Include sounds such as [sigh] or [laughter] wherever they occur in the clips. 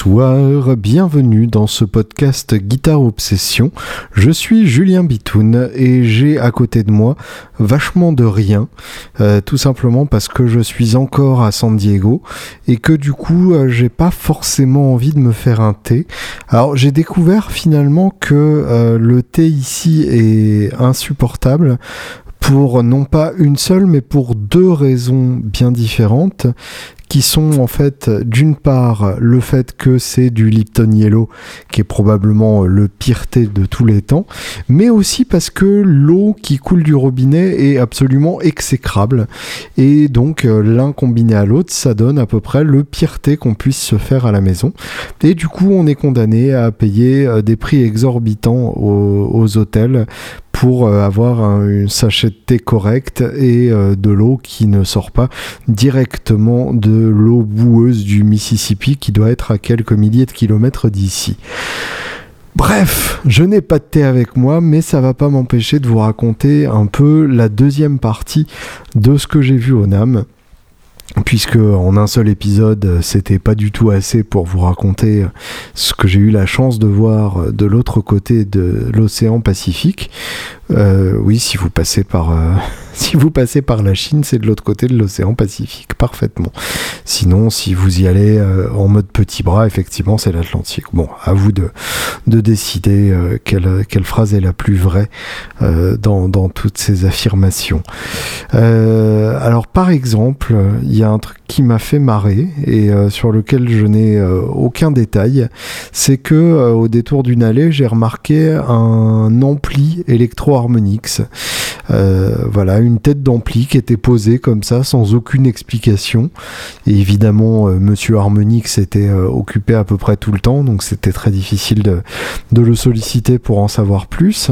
Bonsoir, bienvenue dans ce podcast Guitare Obsession. Je suis Julien Bitoun et j'ai à côté de moi vachement de rien, euh, tout simplement parce que je suis encore à San Diego et que du coup euh, j'ai pas forcément envie de me faire un thé. Alors j'ai découvert finalement que euh, le thé ici est insupportable pour non pas une seule, mais pour deux raisons bien différentes qui sont en fait d'une part le fait que c'est du Lipton Yellow qui est probablement le pire thé de tous les temps, mais aussi parce que l'eau qui coule du robinet est absolument exécrable. Et donc euh, l'un combiné à l'autre ça donne à peu près le pire thé qu'on puisse se faire à la maison. Et du coup on est condamné à payer euh, des prix exorbitants aux, aux hôtels pour euh, avoir un, sachet de thé correct et euh, de l'eau qui ne sort pas directement de l'eau boueuse du Mississippi qui doit être à quelques milliers de kilomètres d'ici. Bref, je n'ai pas de thé avec moi, mais ça va pas m'empêcher de vous raconter un peu la deuxième partie de ce que j'ai vu au NAM puisque en un seul épisode, c'était pas du tout assez pour vous raconter ce que j'ai eu la chance de voir de l'autre côté de l'océan Pacifique. Euh, oui, si vous passez par euh, [laughs] si vous passez par la Chine, c'est de l'autre côté de l'océan Pacifique, parfaitement. Sinon, si vous y allez euh, en mode petit bras, effectivement, c'est l'Atlantique. Bon, à vous de, de décider quelle, quelle phrase est la plus vraie dans, dans toutes ces affirmations. alors, par exemple, il y a un truc qui m'a fait marrer et sur lequel je n'ai aucun détail, c'est que au détour d'une allée, j'ai remarqué un ampli électro Harmonix. Euh, voilà, une tête d'ampli qui était posée comme ça, sans aucune explication. Et évidemment, euh, Monsieur Harmonix était euh, occupé à peu près tout le temps, donc c'était très difficile de, le solliciter pour en savoir plus.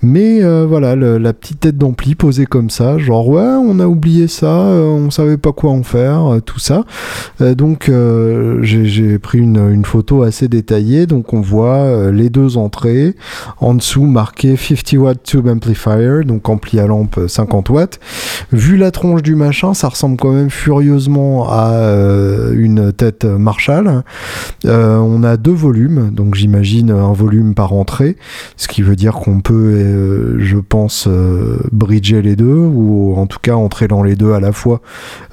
Mais voilà, la petite tête d'ampli posée comme ça, genre ouais, on a oublié ça, on savait pas quoi en faire, tout ça. donc j'ai pris une, une, photo assez détaillée, donc on voit les deux entrées, en dessous marqué 50 watts tube amplifier, donc ampli à lampe 50 watts. Vu la tronche du machin, ça ressemble quand même furieusement à euh, une tête Marshall. Euh, on a deux volumes, donc j'imagine un volume par entrée, ce qui veut dire qu'on peut, euh, je pense, bridger les deux, ou en tout cas entrer dans les deux à la fois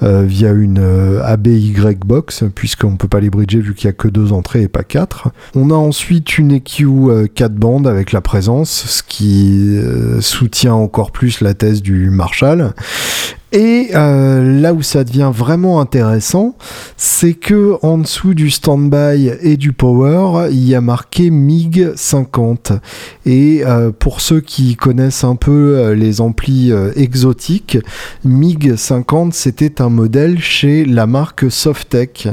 via une ABY box, puisqu'on peut pas les bridger vu qu'il y a que deux entrées et pas quatre. On a ensuite une EQ 4 bandes avec la présence, ce qui soutient encore plus la thèse du Marshall. Et euh, là où ça devient vraiment intéressant, c'est que en dessous du standby et du power, il y a marqué MiG 50. Et euh, pour ceux qui connaissent un peu euh, les amplis exotiques, MiG 50 c'était un modèle chez la marque Softec.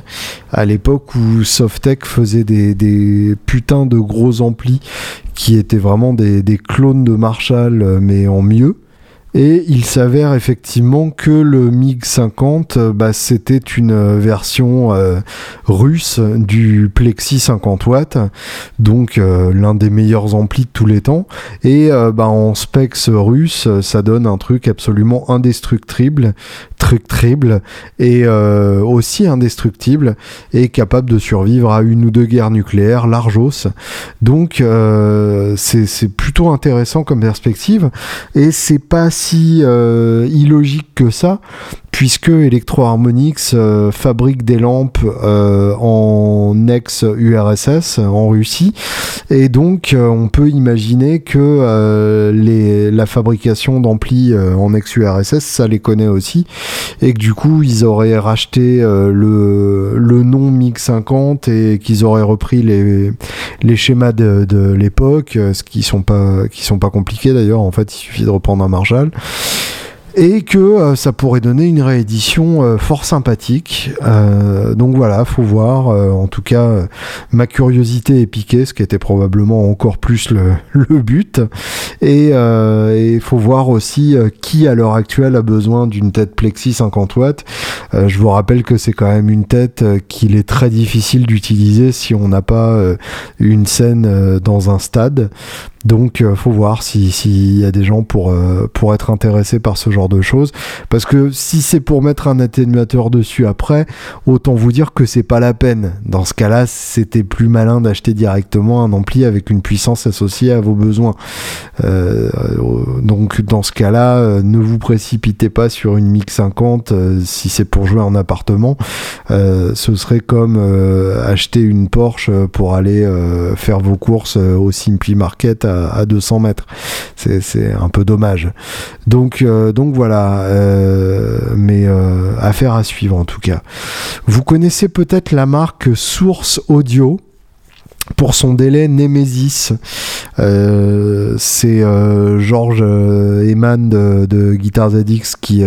À l'époque où Softec faisait des, putains de gros amplis qui étaient vraiment des clones de Marshall mais en mieux. Et il s'avère effectivement que le MiG 50, euh, bah, c'était une euh, version euh, russe du Plexi 50 watts, donc l'un des meilleurs amplis de tous les temps. Et bah, en specs russe, ça donne un truc absolument indestructible, trible et aussi indestructible et capable de survivre à une ou deux guerres nucléaires largos. Donc c'est plutôt intéressant comme perspective et c'est euh, illogique que ça, puisque Electro Harmonix euh, fabrique des lampes euh, en ex-URSS, en Russie, et donc on peut imaginer que les, la fabrication d'amplis en ex-URSS, ça les connaît aussi, et que du coup ils auraient racheté le, le nom MiG-50 et qu'ils auraient repris les, les schémas de, de l'époque, ce qui sont pas qui sont pas compliqués d'ailleurs, en fait il suffit de reprendre un Marshall et que euh, ça pourrait donner une réédition euh, fort sympathique. Euh, donc voilà, faut voir. en tout cas, ma curiosité est piquée, ce qui était probablement encore plus le, [laughs] but. Et il faut voir aussi qui à l'heure actuelle a besoin d'une tête Plexi 50 watts. je vous rappelle que c'est quand même une tête qu'il est très difficile d'utiliser si on n'a pas une scène dans un stade. Donc, euh, faut voir s'il y a des gens pour, euh, pour être intéressés par ce genre de choses. Parce que si c'est pour mettre un atténuateur dessus après, autant vous dire que c'est pas la peine. Dans ce cas-là, c'était plus malin d'acheter directement un ampli avec une puissance associée à vos besoins. Euh, donc, dans ce cas-là, ne vous précipitez pas sur une MiX 50 si c'est pour jouer en appartement. ce serait comme acheter une Porsche pour aller faire vos courses au Simply Market à, 200 mètres. C'est un peu dommage. Donc, euh, donc voilà, euh, mais euh, affaire à suivre en tout cas. Vous connaissez peut-être la marque Source Audio pour son délai Nemesis. Euh, c'est euh, Georges euh, Eman de, de Guitar ZX qui,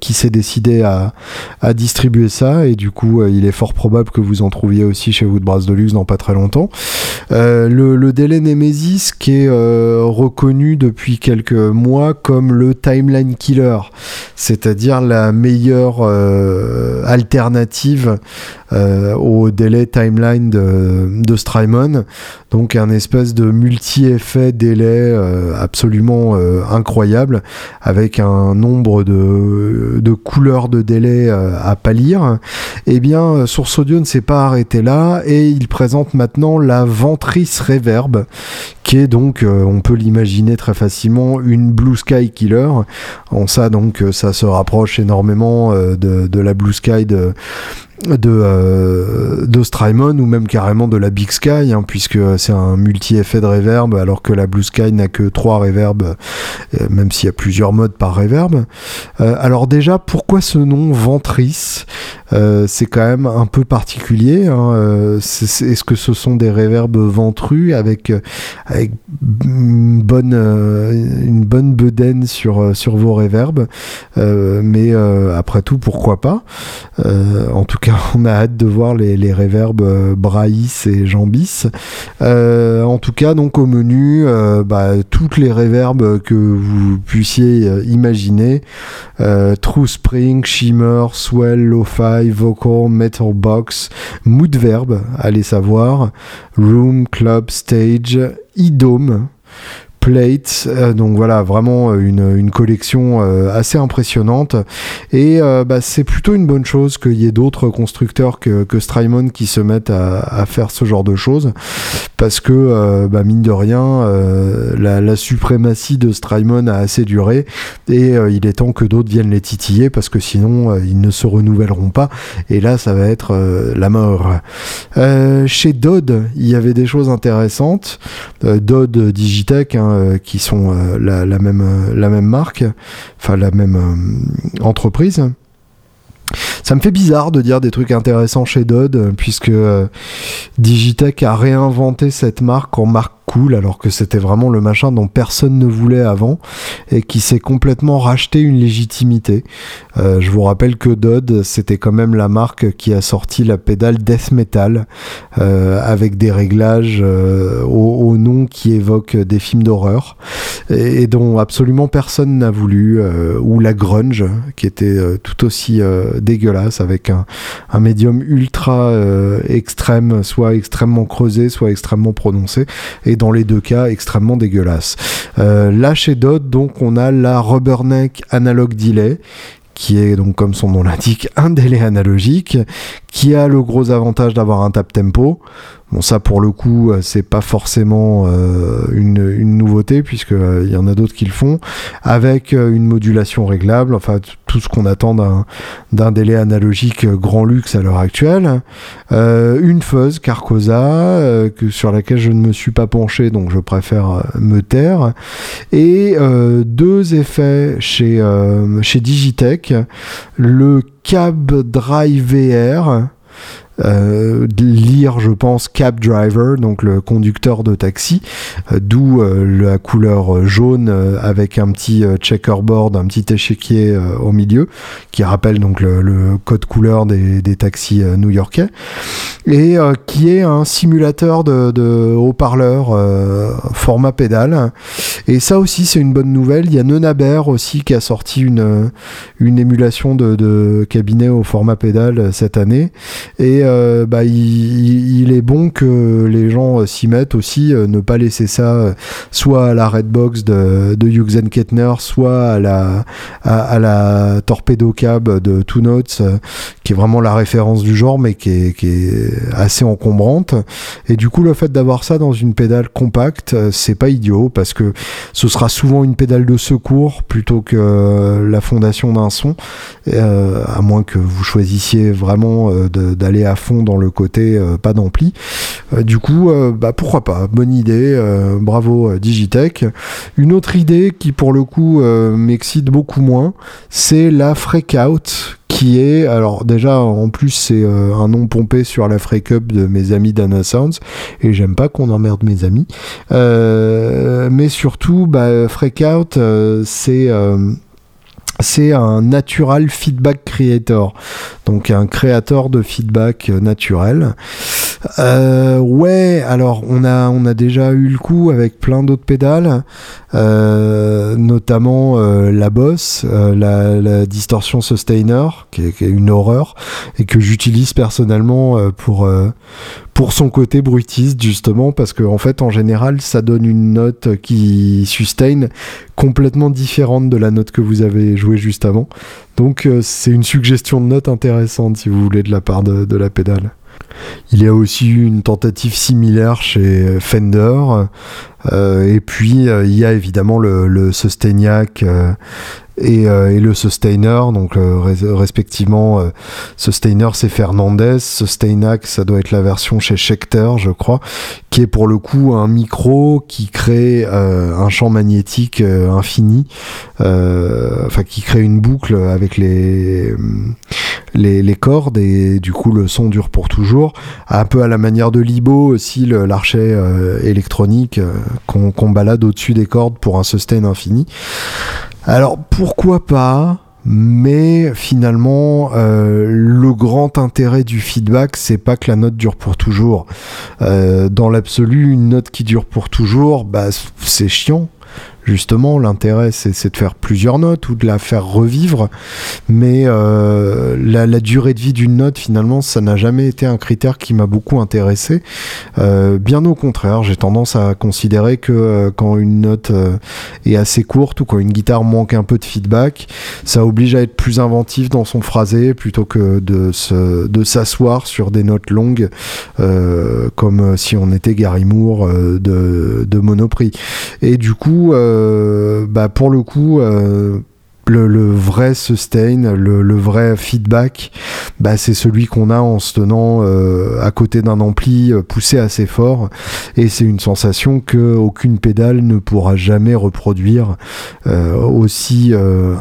qui s'est décidé à, à, distribuer ça et du coup il est fort probable que vous en trouviez aussi chez Woodbrass Deluxe dans pas très longtemps. le, le, délai Nemesis qui est reconnu depuis quelques mois comme le timeline killer, c'est-à-dire la meilleure alternative au délai timeline de, de Strymon donc un espèce de multi-effet délai euh, absolument euh, incroyable, avec un nombre de, couleurs de délai euh, à pâlir. Eh bien, Source Audio ne s'est pas arrêté là, et il présente maintenant la Ventrice Reverb, qui est donc, on peut l'imaginer très facilement, une Blue Sky Killer. En ça, donc, ça se rapproche énormément de, de la Blue Sky de de, euh, Strymon ou même carrément de la Big Sky, hein, puisque c'est un multi-effet de reverb, alors que la Blue Sky n'a que trois reverbs, euh, même s'il y a plusieurs modes par reverb. Euh, alors déjà, pourquoi ce nom Ventrice C'est quand même un peu particulier. Hein, Est-ce que ce sont des reverbs ventrus avec, avec une, bonne, une bonne bedaine sur, sur vos reverbs? Mais après tout, pourquoi pas? En tout cas, [laughs] on a hâte de voir les, les reverbs euh, Braïs et Jambis. Euh, en tout cas, donc au menu, euh, bah, toutes les reverbs que vous puissiez imaginer. True Spring, Shimmer, Swell, Lo-Fi, Vocal, Metal Box, Mood Verb, allez savoir, Room, Club, Stage, E-Dome, Plate. Euh, donc voilà, vraiment euh, une, une collection euh, assez impressionnante. Et bah, c'est plutôt une bonne chose qu'il y ait d'autres constructeurs que, que Strymon qui se mettent à, à, faire ce genre de choses. Parce que, bah, mine de rien, la, la, suprématie de Strymon a assez duré. Et il est temps que d'autres viennent les titiller parce que sinon, ils ne se renouvelleront pas. Et là, ça va être la mort. chez Dodd, il y avait des choses intéressantes. Dodd Digitech, hein, euh, qui sont euh, la, même, euh, la même marque, enfin la même entreprise. Ça me fait bizarre de dire des trucs intéressants chez Dodd, puisque Digitech a réinventé cette marque en marque cool alors que c'était vraiment le machin dont personne ne voulait avant et qui s'est complètement racheté une légitimité. Euh, je vous rappelle que Dodd c'était quand même la marque qui a sorti la pédale Death Metal euh, avec des réglages euh, au, nom qui évoquent des films d'horreur et, dont absolument personne n'a voulu ou la grunge qui était tout aussi dégueulasse avec un, médium ultra extrême soit extrêmement creusé soit extrêmement prononcé et dans les deux cas extrêmement dégueulasse. Euh, là chez Dodd, donc on a la Rubberneck Analog Delay qui est donc comme son nom l'indique un délai analogique, qui a le gros avantage d'avoir un tap tempo. Bon, ça pour le coup, euh, c'est pas forcément euh, une, nouveauté puisque euh, il y en a d'autres qui le font, avec une modulation réglable, enfin tout ce qu'on attend d'un délai analogique grand luxe à l'heure actuelle, une fuzz Carcosa sur laquelle je ne me suis pas penché donc je préfère me taire, et deux effets chez chez Digitech, le Cab Drive VR euh, lire, je pense, cab driver, donc le conducteur de taxi, euh, d'où euh, la couleur jaune avec un petit checkerboard, un petit échiquier au milieu, qui rappelle donc le, code couleur des, taxis new-yorkais, et qui est un simulateur de, haut-parleur format pédale, Et ça aussi, c'est une bonne nouvelle. Il y a Nenaber aussi qui a sorti une, une émulation de, cabinet au format pédale cette année. Et bah, il, est bon que les gens s'y mettent aussi, ne pas laisser ça soit à la Redbox de, de Hughes Kettner, soit à la, à, Torpedo Cab de Two Notes, qui est vraiment la référence du genre, mais qui est, assez encombrante. Et du coup, le fait d'avoir ça dans une pédale compacte, c'est pas idiot, parce que ce sera souvent une pédale de secours plutôt que la fondation d'un son, euh, à moins que vous choisissiez vraiment euh, d'aller à fond dans le côté euh, pas d'ampli. du coup, bah, pourquoi pas, bonne idée, bravo Digitech. Une autre idée qui pour le coup m'excite beaucoup moins, c'est la Freakout qui est, alors déjà en plus c'est un nom pompé sur la Freak Up de mes amis d'Anna Sounds et j'aime pas qu'on emmerde mes amis. mais surtout, bah, Freakout, c'est c'est un natural feedback creator, donc un créateur de feedback naturel. Euh, ouais, alors on a on a déjà eu le coup avec plein d'autres pédales, euh, notamment euh, la Boss, la, distorsion sustainer, qui est, une horreur et que j'utilise personnellement pour pour son côté bruitiste justement parce que en fait en général ça donne une note qui sustain complètement différente de la note que vous avez jouée juste avant. Donc c'est une suggestion de note intéressante si vous voulez de la part de la pédale. Il y a aussi eu une tentative similaire chez Fender. Euh, et puis, euh, il y a évidemment le, le Euh, et, le Sustainer. Donc, respectivement, Sustainer, c'est Fernandez. Sustainac, ça doit être la version chez Schecter, je crois, qui est pour le coup un micro qui crée un champ magnétique infini. Enfin, qui crée une boucle avec les les, cordes et du coup le son dure pour toujours. Un peu à la manière de Libo aussi, l'archet euh, électronique euh, qu'on balade au-dessus des cordes pour un sustain infini. Alors pourquoi pas mais finalement, euh, le grand intérêt du feedback, c'est pas que la note dure pour toujours. dans l'absolu, une note qui dure pour toujours, bah, c'est chiant justement, l'intérêt, c'est de faire plusieurs notes ou de la faire revivre. Mais euh, la, durée de vie d'une note, finalement, ça n'a jamais été un critère qui m'a beaucoup intéressé. Euh, bien au contraire, j'ai tendance à considérer que euh, quand une note est assez courte ou quand une guitare manque un peu de feedback, ça oblige à être plus inventif dans son phrasé plutôt que de s'asseoir sur des notes longues comme si on était Gary Moore de, Monoprix. Et du coup, bah pour le coup, le, vrai sustain, le, vrai feedback, bah, c'est celui qu'on a en se tenant euh, à côté d'un ampli euh, poussé assez fort. Et c'est une sensation que aucune pédale ne pourra jamais reproduire, euh, aussi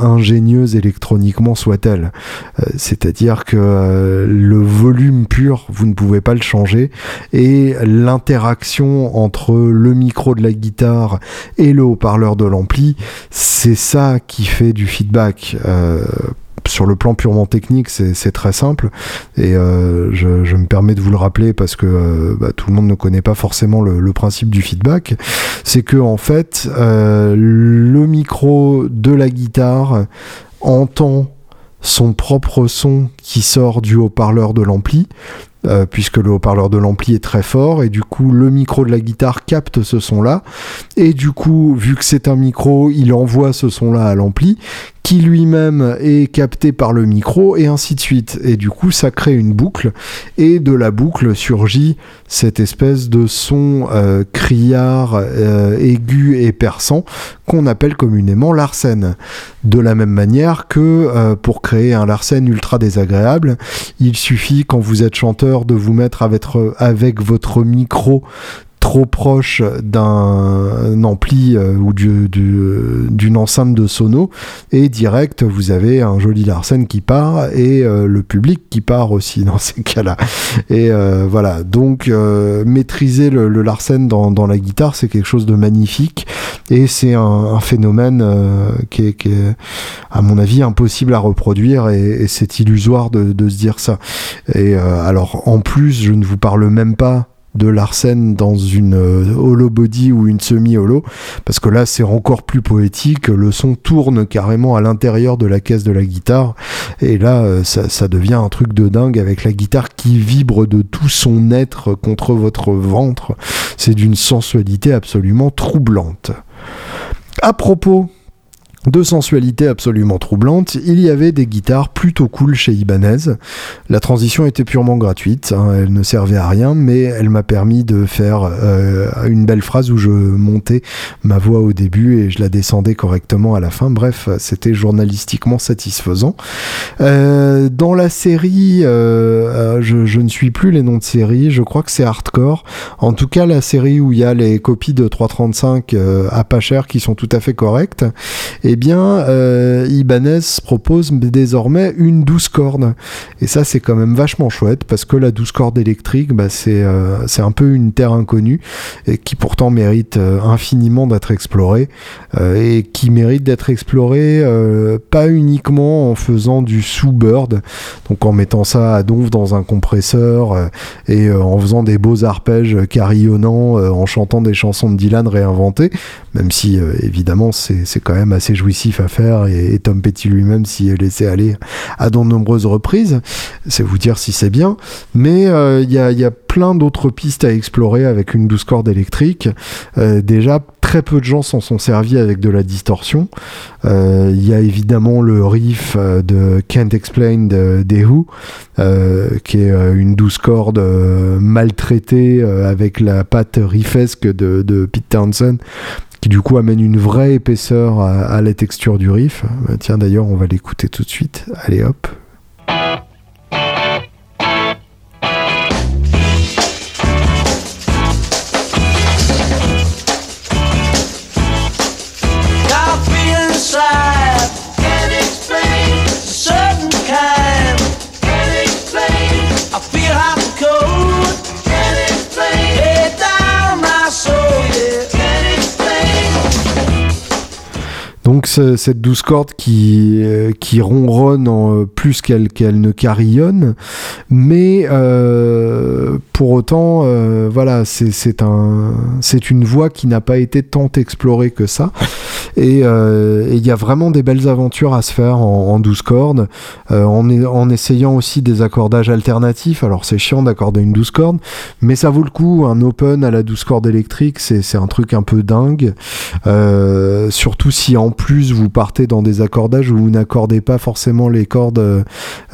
ingénieuse électroniquement soit-elle. C'est-à-dire que le volume pur, vous ne pouvez pas le changer. Et l'interaction entre le micro de la guitare et le haut-parleur de l'ampli, c'est ça qui fait du feedback. Euh, sur le plan purement technique, c'est très simple. Et euh, je, me permets de vous le rappeler parce que euh, bah, tout le monde ne connaît pas forcément le, principe du feedback. C'est que en fait, le micro de la guitare entend son propre son qui sort du haut-parleur de l'ampli, euh, puisque le haut-parleur de l'ampli est très fort et du coup le micro de la guitare capte ce son là et du coup vu que c'est un micro il envoie ce son là à l'ampli qui lui-même est capté par le micro et ainsi de suite. Et du coup ça crée une boucle et de la boucle surgit cette espèce de son euh, criard euh, aigu et perçant qu'on appelle communément l'arsène. De la même manière que pour créer un larsen ultra désagréable il suffit quand vous êtes chanteur de vous mettre avec votre micro trop proche d'un ampli euh, ou d'une enceinte de sono et direct vous avez un joli Larsen qui part et euh, le public qui part aussi [laughs] dans ces cas-là. Et euh, voilà. Donc maîtriser le, Larsen dans, la guitare c'est quelque chose de magnifique et c'est un, phénomène qui est, à mon avis impossible à reproduire et, c'est illusoire de, de, se dire ça. Et alors en plus je ne vous parle même pas de Larsen dans une euh, hollow body ou une semi-hollow, parce que là c'est encore plus poétique, le son tourne carrément à l'intérieur de la caisse de la guitare, et là euh, ça, devient un truc de dingue avec la guitare qui vibre de tout son être contre votre ventre, c'est d'une sensualité absolument troublante. À propos de sensualité absolument troublante, il y avait des guitares plutôt cool chez Ibanez. La transition était purement gratuite, hein, elle ne servait à rien, mais elle m'a permis de faire euh, une belle phrase où je montais ma voix au début et je la descendais correctement à la fin. Bref, c'était journalistiquement satisfaisant. Euh, dans la série, euh, je, je, ne suis plus les noms de série, je crois que c'est Hardcore. En tout cas, la série où il y a les copies de 335 à pas cher qui sont tout à fait correctes eh bien, euh, Ibanez propose désormais une douce cordes. Et ça, c'est quand même vachement chouette parce que la douce corde électrique, bah, c'est euh, un peu une terre inconnue et qui pourtant mérite euh, infiniment d'être explorée et qui mérite d'être explorée pas uniquement en faisant du sous-bird, donc en mettant ça à donf dans un compresseur et en faisant des beaux arpèges carillonnants, en chantant des chansons de Dylan réinventées, même si évidemment c'est quand même assez jouissif à faire et, Tom Petty lui-même s'y est laissé aller à de nombreuses reprises. C'est vous dire si c'est bien. Mais euh, il y, a, plein d'autres pistes à explorer avec une douce corde électrique. Euh, déjà, très peu de gens s'en sont servis avec de la distorsion. Euh, il y a évidemment le riff de Can't Explain de, des Who, qui est une douce corde maltraitée avec la patte riffesque de Pete Townsend qui du coup amène une vraie épaisseur à, la texture du riff. Euh, tiens d'ailleurs on va l'écouter tout de suite. Allez hop. Donc cette douce corde qui, euh, ronronne en, euh, plus qu'elle ne carillonne, mais euh, pour autant, voilà, c'est un, c'est une voix qui n'a pas été tant explorée que ça. Et il y a vraiment des belles aventures à se faire en, douce corde, en, en essayant aussi des accordages alternatifs. Alors c'est chiant d'accorder une douce corde, mais ça vaut le coup. Un open à la douce corde électrique, c'est un truc un peu dingue, surtout si en plus vous partez dans des accordages où vous n'accordez pas forcément les cordes euh,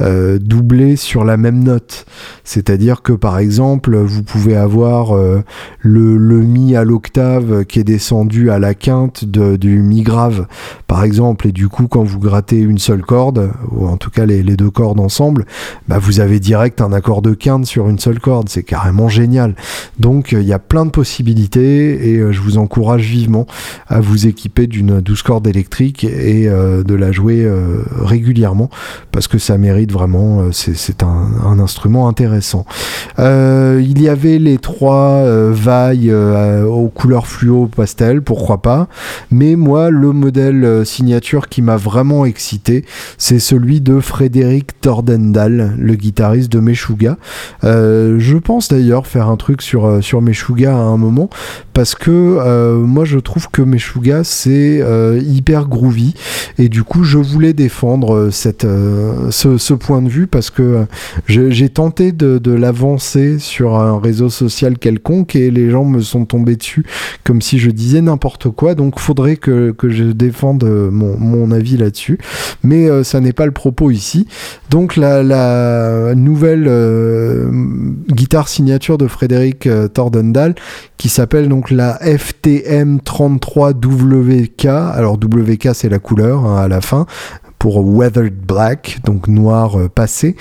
euh, doublées sur la même note. C'est-à-dire que par exemple, vous pouvez avoir euh, le, mi à l'octave qui est descendu à la quinte du mi grave, par exemple, et du coup quand vous grattez une seule corde, ou en tout cas les, deux cordes ensemble, bah, vous avez direct un accord de quinte sur une seule corde. C'est carrément génial. Donc il y a plein de possibilités et je vous encourage vivement à vous équiper d'une douce corde électrique et euh, de la jouer euh, régulièrement parce que ça mérite vraiment, euh, c'est un, instrument intéressant. il y avait les trois vailles aux couleurs fluo pastel, pourquoi pas, mais moi le modèle signature qui m'a vraiment excité, c'est celui de Frédéric Tordendal, le guitariste de Meshuga. je pense d'ailleurs faire un truc sur, sur Meshuga à un moment parce que moi je trouve que Meshuga c'est hyper groovy et du coup, je voulais défendre euh, cette, euh, ce, point de vue parce que euh, j'ai tenté de, l'avancer sur un réseau social quelconque et les gens me sont tombés dessus comme si je disais n'importe quoi. Donc, faudrait que, je défende mon, avis là-dessus. Mais ça n'est pas le propos ici. Donc, la, nouvelle guitare signature de Frédéric Tordendal qui s'appelle donc la FTM 33WK. Alors, WK, c'est la couleur hein, à la fin pour Weathered Black, donc noir euh, passé.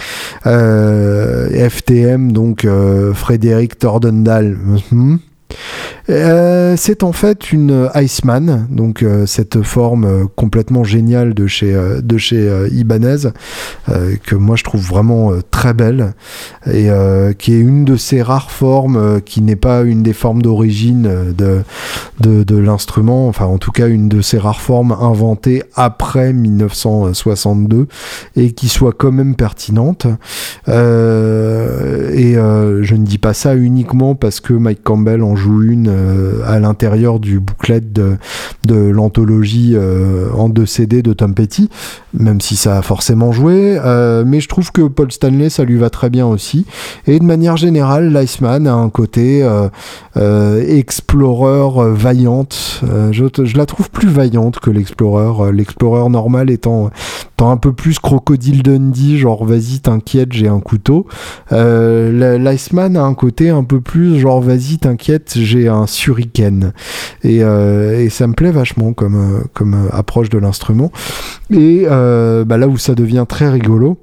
Euh, FTM, donc euh, Frédéric Tordendal. Mhm. Euh, c'est en fait une Iceman, donc euh, cette forme euh, complètement géniale de chez, de chez Ibanez, que moi je trouve vraiment très belle, et qui est une de ces rares formes qui n'est pas une des formes d'origine de, de l'instrument, enfin en tout cas une de ces rares formes inventées après 1962, et qui soit quand même pertinente. et je ne dis pas ça uniquement parce que Mike Campbell en joue une euh, à l'intérieur du booklet de, l'anthologie euh, en deux CD de Tom Petty, même si ça a forcément joué. Euh, mais je trouve que Paul Stanley, ça lui va très bien aussi. Et de manière générale, l'Iceman a un côté explorer vaillante. Je, je, la trouve plus vaillante que l'explorer. L'explorer normal étant, étant, un peu plus crocodile Dundee, genre vas-y t'inquiète, j'ai un couteau. L'Iceman a un côté un peu plus genre vas-y t'inquiète, j'ai un shuriken. Et, euh, et, ça me plaît vachement comme, euh, euh, approche de l'instrument. Et bah, là où ça devient très rigolo,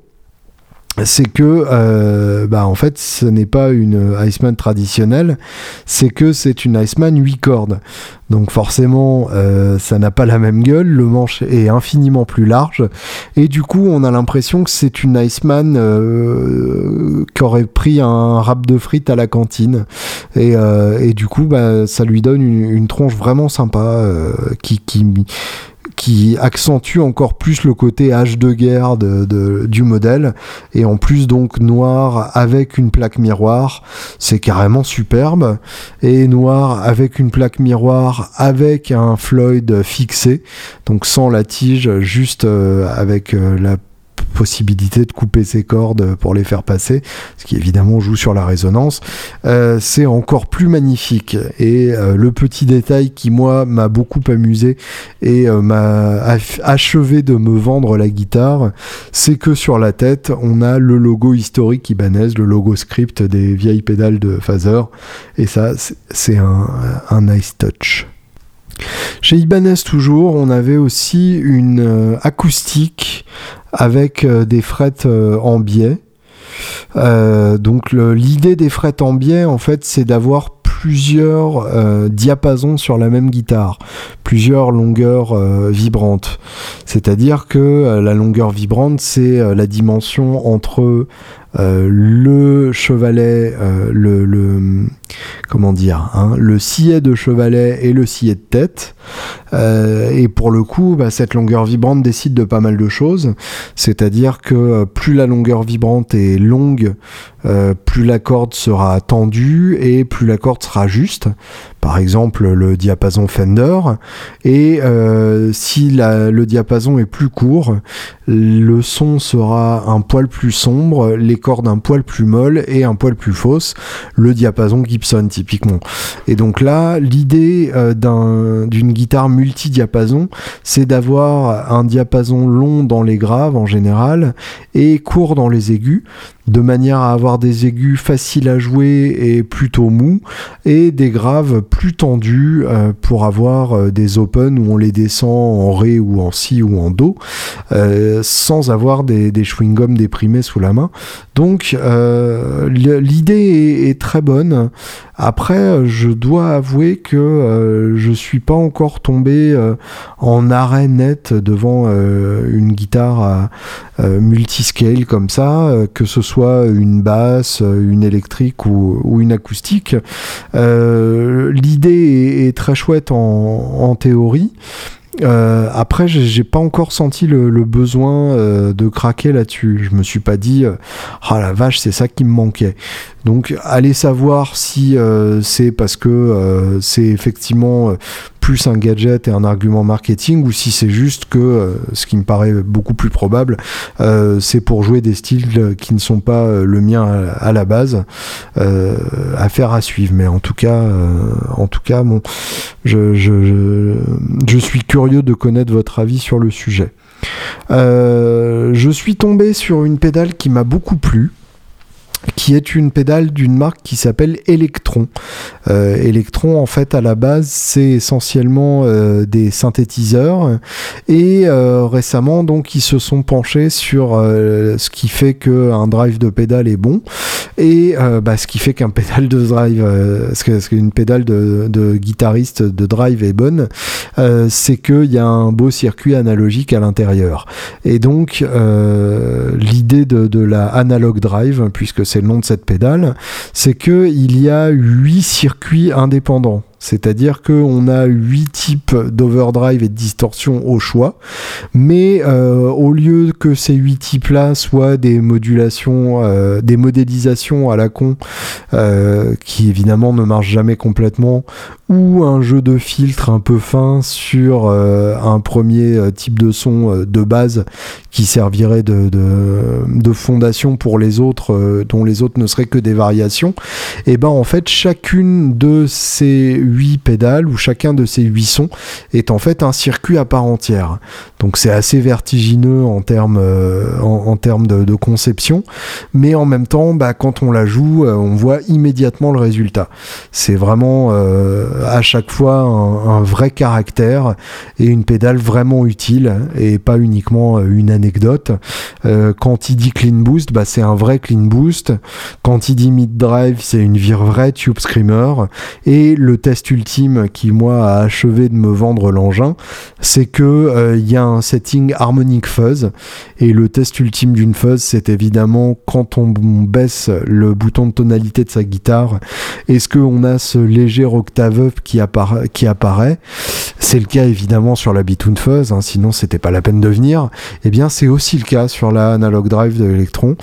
c'est que euh, bah en fait ce n'est pas une Iceman traditionnelle, c'est que c'est une Iceman 8 cordes. Donc forcément euh, ça n'a pas la même gueule, le manche est infiniment plus large et du coup on a l'impression que c'est une Iceman euh, qui aurait pris un rap de frites à la cantine et, du coup bah, ça lui donne une, tronche vraiment sympa qui qui accentue encore plus le côté âge de guerre du modèle. Et en plus donc noir avec une plaque miroir c'est carrément superbe. Et noir avec une plaque miroir avec un Floyd fixé donc sans la tige juste euh, avec euh, la possibilité de couper ses cordes pour les faire passer, ce qui évidemment joue sur la résonance, euh, c'est encore plus magnifique. Et euh, le petit détail qui moi m'a beaucoup amusé et euh, m'a achevé de me vendre la guitare, c'est que sur la tête on a le logo historique Ibanez, le logo script des vieilles pédales de phaser, et ça c'est un, un nice touch. Chez Ibanez toujours, on avait aussi une acoustique avec euh, des frettes euh, en biais. Euh, donc l'idée des frettes en biais, en fait, c'est d'avoir plusieurs diapasons sur la même guitare, plusieurs longueurs vibrantes. C'est-à-dire que la longueur vibrante, c'est la dimension entre le chevalet, le, le, comment dire, hein, le sillet de chevalet et le sillet de tête. Euh, et pour le coup, bah, cette longueur vibrante décide de pas mal de choses. C'est-à-dire que euh, plus la longueur vibrante est longue, euh, plus la corde sera tendue et plus la corde sera juste. Par exemple, le diapason Fender. Et si le diapason est plus court, le son sera un poil plus sombre, les cordes un poil plus molles et un poil plus fausses. Le diapason Gibson typiquement. Et donc là, l'idée d'une guitare multi-diapason, c'est d'avoir un diapason long dans les graves en général et court dans les aigus de manière à avoir des aigus faciles à jouer et plutôt mous, et des graves plus tendus euh, pour avoir euh, des open où on les descend en ré ou en si ou en do, euh, sans avoir des, des chewing-gums déprimés sous la main. Donc l'idée est, très bonne. Après, je dois avouer que je suis pas encore tombé en arrêt net devant une guitare multiscale comme ça, que ce soit soit une basse, une électrique ou, une acoustique. Euh, l'idée est, très chouette en, théorie. Euh, après, j'ai pas encore senti le, besoin euh, de craquer là-dessus. Je me suis pas dit, ah la vache, c'est ça qui me manquait. Donc, allez savoir si c'est parce que c'est effectivement plus un gadget et un argument marketing ou si c'est juste que, euh, ce qui me paraît beaucoup plus probable, euh, c'est pour jouer des styles qui ne sont pas euh, le mien à, la base, à faire à suivre. Mais en tout cas, en tout cas, je, je, je, suis curieux de connaître votre avis sur le sujet. je suis tombé sur une pédale qui m'a beaucoup plu qui est une pédale d'une marque qui s'appelle Electron. Euh, Electron, en fait, à la base, c'est essentiellement euh, des synthétiseurs et euh, récemment, donc, ils se sont penchés sur ce qui fait qu'un drive de pédale est bon et bah, ce qui fait qu'un pédale de qu'une pédale de, de, guitariste de drive est bonne, c'est qu'il y a un beau circuit analogique à l'intérieur. Et donc, l'idée de, de la analog drive, puisque c'est le nom de cette pédale, c'est qu'il y a huit circuits indépendants. C'est-à-dire qu'on a huit types d'overdrive et de distorsion au choix, mais euh, au lieu que ces huit types-là soient des modulations, euh, des modélisations à la con, euh, qui évidemment ne marchent jamais complètement, ou un jeu de filtre un peu fin sur un premier type de son de base qui servirait de, fondation pour les autres, dont les autres ne seraient que des variations, et ben en fait chacune de ces 8 pédales où chacun de ces 8 sons est en fait un circuit à part entière. Donc c'est assez vertigineux en termes, euh, en, termes de, conception, mais en même temps, bah, quand on la joue, euh, on voit immédiatement le résultat. C'est vraiment euh, à chaque fois un, vrai caractère et une pédale vraiment utile et pas uniquement une anecdote. quand il dit clean boost, bah, c'est un vrai clean boost. Quand il dit mid drive, c'est une vraie tube screamer. Et le test ultime qui, moi, a achevé de me vendre l'engin, c'est que euh, il y a un setting harmonic fuzz. Et le test ultime d'une fuzz, c'est évidemment quand on, baisse le bouton de tonalité de sa guitare, est-ce qu'on a ce léger octave up qui, appara qui apparaît? C'est le cas évidemment sur la Bitoon Fuzz, hein, sinon c'était pas la peine de venir. Eh bien c'est aussi le cas sur la Analog Drive de Electron.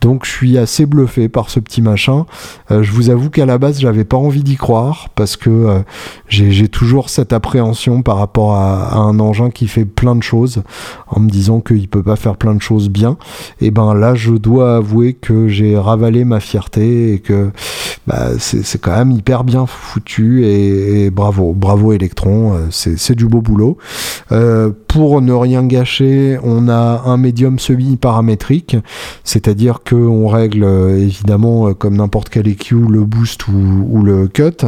Donc je suis assez bluffé par ce petit machin. Euh, je vous avoue qu'à la base j'avais pas envie d'y croire parce que euh, j'ai toujours cette appréhension par rapport à, un engin qui fait plein de choses en me disant qu'il peut pas faire plein de choses bien. Et ben là je dois avouer que j'ai ravalé ma fierté et que bah, c'est quand même hyper bien foutu et, bravo, bravo Electron, euh, c'est du beau boulot. pour ne rien gâcher, on a un médium semi-paramétrique, c'est-à-dire que on règle euh, évidemment euh, comme n'importe quel EQ le boost ou, le cut,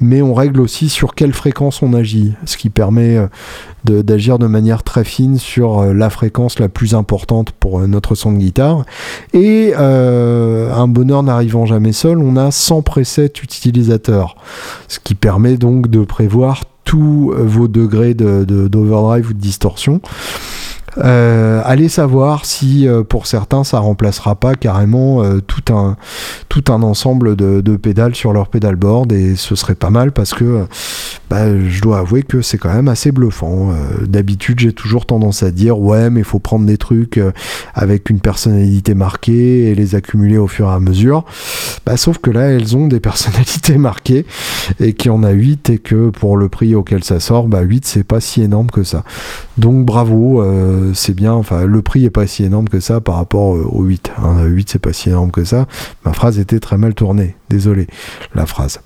mais on règle aussi sur quelle fréquence on agit, ce qui permet euh, d'agir de, manière très fine sur la fréquence la plus importante pour notre son de guitare. Et un bonheur n'arrivant jamais seul, on a 100 presets utilisateurs, ce qui permet donc de prévoir tous vos degrés d'overdrive de, ou de distorsion. Euh, allez savoir si euh, pour certains ça remplacera pas carrément euh, tout, un, tout un ensemble de, pédales sur leur pédalboard et ce serait pas mal parce que bah, je dois avouer que c'est quand même assez bluffant. D'habitude j'ai toujours tendance à dire ouais mais il faut prendre des trucs avec une personnalité marquée et les accumuler au fur et à mesure. Bah, sauf que là elles ont des [laughs] personnalités marquées et qu'il y en a 8 et que pour le prix auquel ça sort, bah 8 c'est pas si énorme que ça. Donc bravo euh, c'est bien. Enfin, le prix est pas si énorme que ça par rapport euh, au 8. Hein. 8, c'est pas si énorme que ça. Ma phrase était très mal tournée. Désolé, la phrase.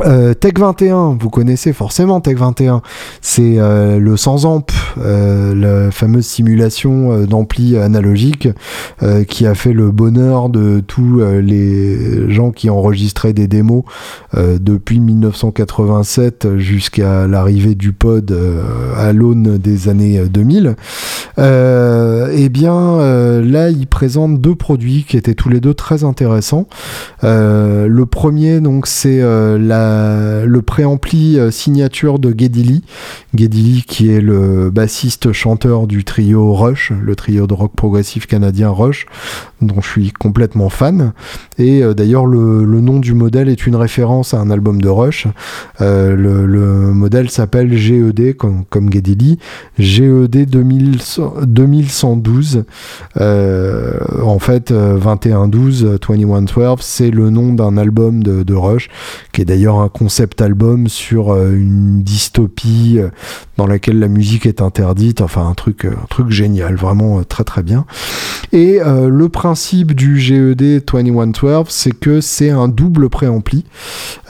Euh, Tech 21, vous connaissez forcément Tech 21, c'est euh, le sans amp, euh, la fameuse simulation d'ampli analogique qui a fait le bonheur de tous les gens qui enregistraient des démos depuis 1987 jusqu'à l'arrivée du pod à l'aune des années 2000. eh bien là, il présente deux produits qui étaient tous les deux très intéressants. le premier, donc, c'est la le préampli euh, signature de Geddy Lee. qui est le bassiste chanteur du trio Rush, le trio de rock progressif canadien Rush, dont je suis complètement fan. Et euh, d'ailleurs, le, nom du modèle est une référence à un album de Rush. Euh, le, modèle s'appelle GED, comme, comme Geddy. GED 2112. en fait, 2112, 2112, c'est le nom d'un album de Rush, qui est d'ailleurs un concept album sur euh, une dystopie euh, dans laquelle la musique est interdite. Enfin, un truc, euh, un truc génial, vraiment très très bien. Et le principe du GED 2112, c'est que c'est un double préampli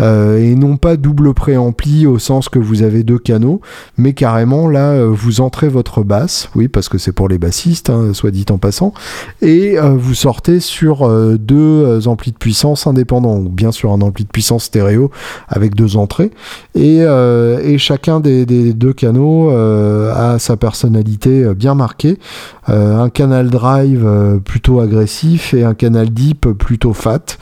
et non pas double préampli au sens que vous avez deux canaux, mais carrément là vous entrez votre basse, oui parce que c'est pour les bassistes, hein, soit dit en passant, et vous sortez sur deux amplis de puissance indépendants, ou bien sur un ampli de puissance stéréo avec deux entrées, et, et chacun des, deux canaux a sa personnalité bien marquée, un canal drive plutôt agressif et un canal deep plutôt fat.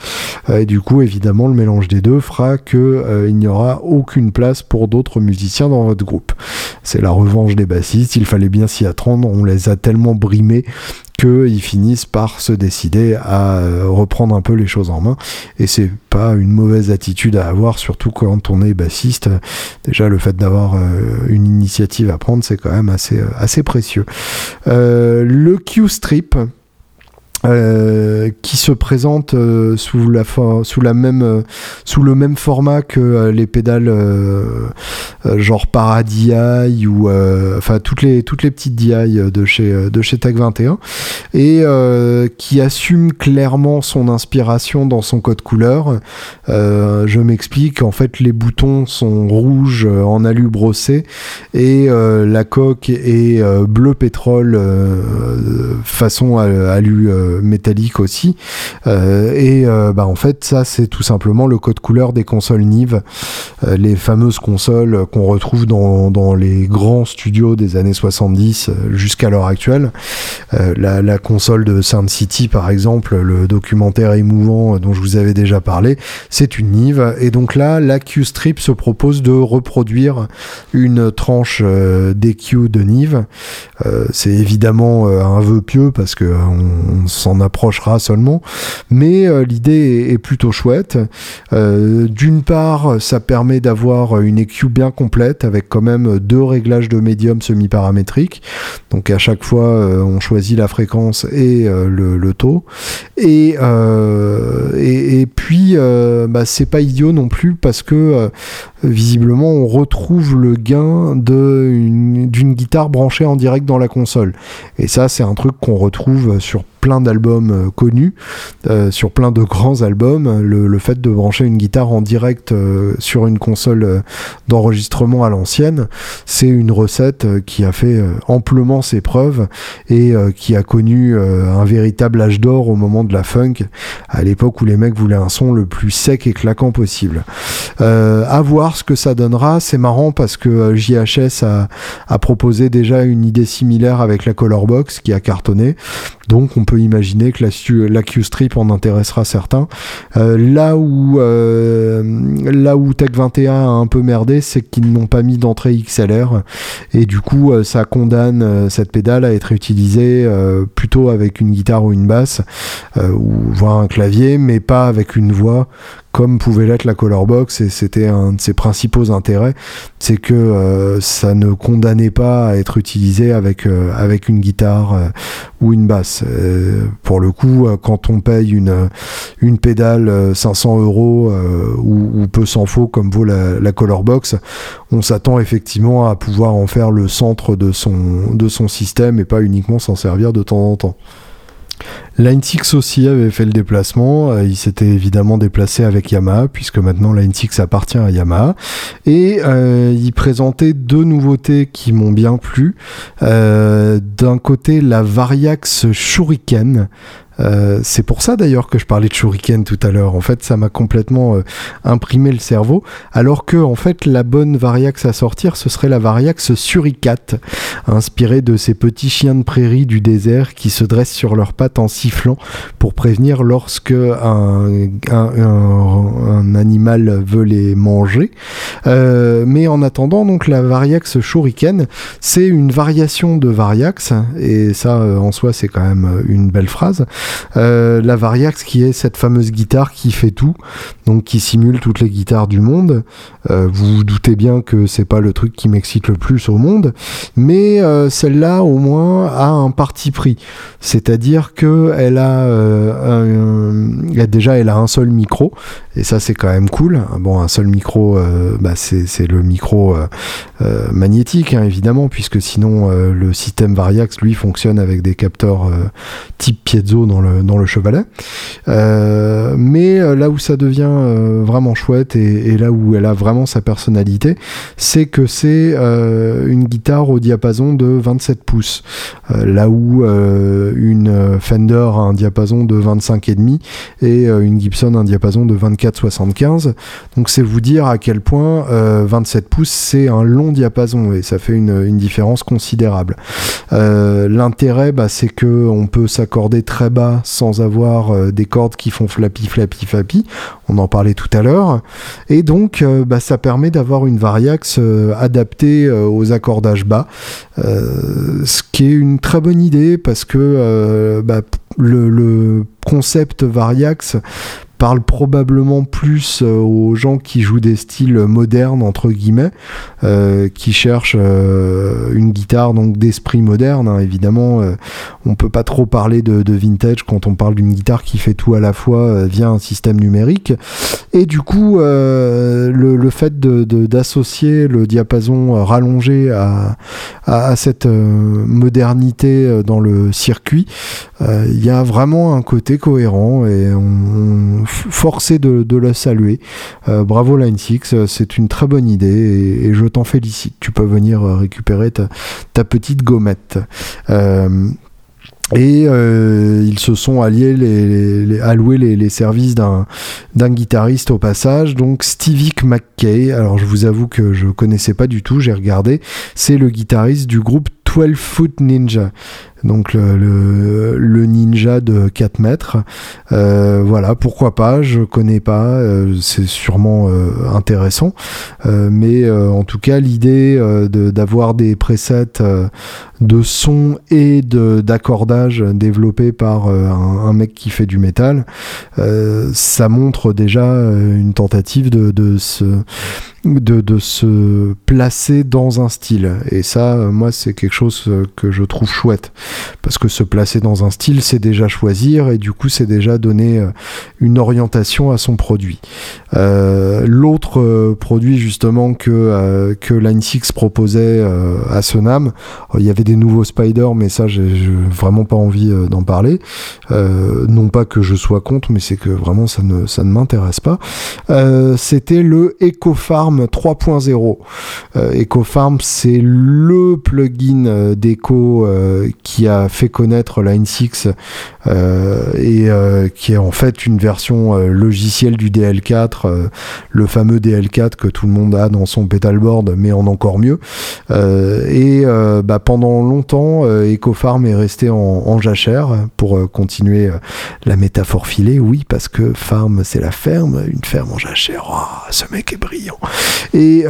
Euh, et du coup, évidemment, le mélange des deux fera que euh, il n'y aura aucune place pour d'autres musiciens dans votre groupe. C'est la revanche des bassistes. Il fallait bien s'y attendre. On les a tellement brimés qu'ils finissent par se décider à euh, reprendre un peu les choses en main. Et c'est pas une mauvaise attitude à avoir, surtout quand on est bassiste. Déjà, le fait d'avoir une initiative à prendre, c'est quand même assez, assez précieux. le Q-Strip, euh, qui se présente euh, sous la sous la même euh, sous le même format que les pédales genre Paradis ou enfin toutes les toutes les petites DI de chez de chez Tag 21 et qui assume clairement son inspiration dans son code couleur. je m'explique en fait les boutons sont rouges en alu brossé et la coque est bleu pétrole façon alu métallique aussi. Euh, et euh, bah, en fait, ça, c'est tout simplement le code couleur des consoles Nive, euh, les fameuses consoles qu'on retrouve dans, dans, les grands studios des années 70 jusqu'à l'heure actuelle. La, console de Sound City, par exemple, le documentaire émouvant dont je vous avais déjà parlé, c'est une Nive. Et donc là, la Q-Strip se propose de reproduire une tranche d'EQ de Nive. c'est évidemment un vœu pieux parce que on, s'en approchera seulement. Mais euh, l'idée est, plutôt chouette. Euh, d'une part, ça permet d'avoir une EQ bien complète avec quand même deux réglages de médium semi-paramétriques. Donc à chaque fois, euh, on choisit la fréquence et le, taux. Et, et, puis, bah, c'est pas idiot non plus parce que visiblement, on retrouve le gain d'une guitare branchée en direct dans la console. Et ça, c'est un truc qu'on retrouve sur plein d'albums euh, connus, euh, sur plein de grands albums, le, fait de brancher une guitare en direct euh, sur une console d'enregistrement à l'ancienne, c'est une recette qui a fait amplement ses preuves et qui a connu un véritable âge d'or au moment de la funk, à l'époque où les mecs voulaient un son le plus sec et claquant possible. à voir ce que ça donnera, c'est marrant parce que JHS a, proposé déjà une idée similaire avec la Colorbox qui a cartonné. Donc on peut imaginer que la, la Q-Strip en intéressera certains. Euh, là où euh, là où Tech 21 a un peu merdé, c'est qu'ils n'ont pas mis d'entrée XLR et du coup euh, ça condamne cette pédale à être utilisée plutôt avec une guitare ou une basse ou voire un clavier, mais pas avec une voix comme pouvait l'être la Colorbox, et c'était un de ses principaux intérêts, c'est que euh, ça ne condamnait pas à être utilisé avec, euh, avec une guitare euh, ou une basse. pour le coup, quand on paye une, une pédale 500 euros ou, peu s'en faut, comme vaut la, la Colorbox, on s'attend effectivement à pouvoir en faire le centre de son, de son système et pas uniquement s'en servir de temps en temps. Line 6 aussi avait fait le déplacement. Euh, il s'était évidemment déplacé avec Yamaha, puisque maintenant Line 6 appartient à Yamaha. Et euh, il présentait deux nouveautés qui m'ont bien plu. Euh, d'un côté, la Variax Shuriken, euh, c'est pour ça d'ailleurs que je parlais de Shuriken tout à l'heure. En fait, ça m'a complètement euh, imprimé le cerveau. Alors que, en fait, la bonne Variax à sortir, ce serait la Variax Suricat, inspirée de ces petits chiens de prairie du désert qui se dressent sur leurs pattes en sifflant pour prévenir lorsque un, un, animal veut les manger. Euh, mais en attendant, donc la Variax Shuriken, c'est une variation de Variax, et ça, en soi, c'est quand même une belle phrase. La Variax qui est cette fameuse guitare qui fait tout, donc qui simule toutes les guitares du monde. vous vous doutez bien que c'est pas le truc qui m'excite le plus au monde, mais celle-là au moins a un parti pris, c'est-à-dire que elle a, déjà un seul micro et ça c'est quand même cool. Bon, un seul micro, bah, c'est le micro magnétique hein, évidemment, puisque sinon le système Variax lui fonctionne avec des capteurs type piezo dans le, chevalet. Euh, mais euh, là où ça devient euh, vraiment chouette et, là où elle a vraiment sa personnalité, c'est que c'est une guitare au diapason de 27 pouces. là où une Fender a un diapason de 25,5 et une Gibson un diapason de 24,75. Donc c'est vous dire à quel point 27 pouces c'est un long diapason et ça fait une, une différence considérable. L'intérêt, bah, c'est que on peut s'accorder très bas sans avoir euh, des cordes qui font flappy, flappy, flappy. On en parlait tout à l'heure. Et donc, euh, bah, ça permet d'avoir une variax euh, adaptée aux accordages bas. ce qui est une très bonne idée parce que bah, le, le, concept variax parle probablement plus euh, aux gens qui jouent des styles modernes entre guillemets, euh, qui cherchent euh, une guitare donc d'esprit moderne. Hein. Évidemment, on peut pas trop parler de, vintage quand on parle d'une guitare qui fait tout à la fois via un système numérique. Et du coup, le, fait d'associer le diapason rallongé à, à cette modernité dans le circuit, il y a vraiment un côté cohérent et on forcé de, de le saluer. Euh, bravo Line 6, euh, c'est une très bonne idée et, je t'en félicite. Tu peux venir euh, récupérer ta, petite gommette. et ils se sont alliés, les, alloués les, services d'un, guitariste au passage, donc Stevie McKay. Alors je vous avoue que je connaissais pas du tout, j'ai regardé. C'est le guitariste du groupe 12 Foot Ninja donc le, ninja de 4 mètres. Euh, voilà, pourquoi pas, je connais pas, euh, c'est sûrement euh, intéressant, mais en tout cas l'idée d'avoir des presets de son et d'accordage développés par un, un, mec qui fait du métal, ça montre déjà une tentative de, de se de, de, se placer dans un style. Et ça, moi, c'est quelque chose que je trouve chouette parce que se placer dans un style, c'est déjà choisir et du coup, c'est déjà donner euh, une orientation à son produit. Euh, l'autre euh, produit justement que, que Line 6 proposait à Sonam, il y avait des nouveaux Spider, mais ça, j'ai vraiment pas envie d'en parler. non pas que je sois contre, mais c'est que vraiment ça ne, ça ne m'intéresse pas. C'était le EcoFarm 3.0. EcoFarm, c'est le plugin d'Eco qui a fait connaître Line 6 euh, et euh, qui est en fait une version euh, logicielle du DL4, le fameux DL4 que tout le monde a dans son pedalboard, mais en encore mieux. et bah, pendant longtemps, EcoFarm est resté en, jachère pour continuer la métaphore filée, oui, parce que farm c'est la ferme, une ferme en jachère, oh, ce mec est brillant. Et,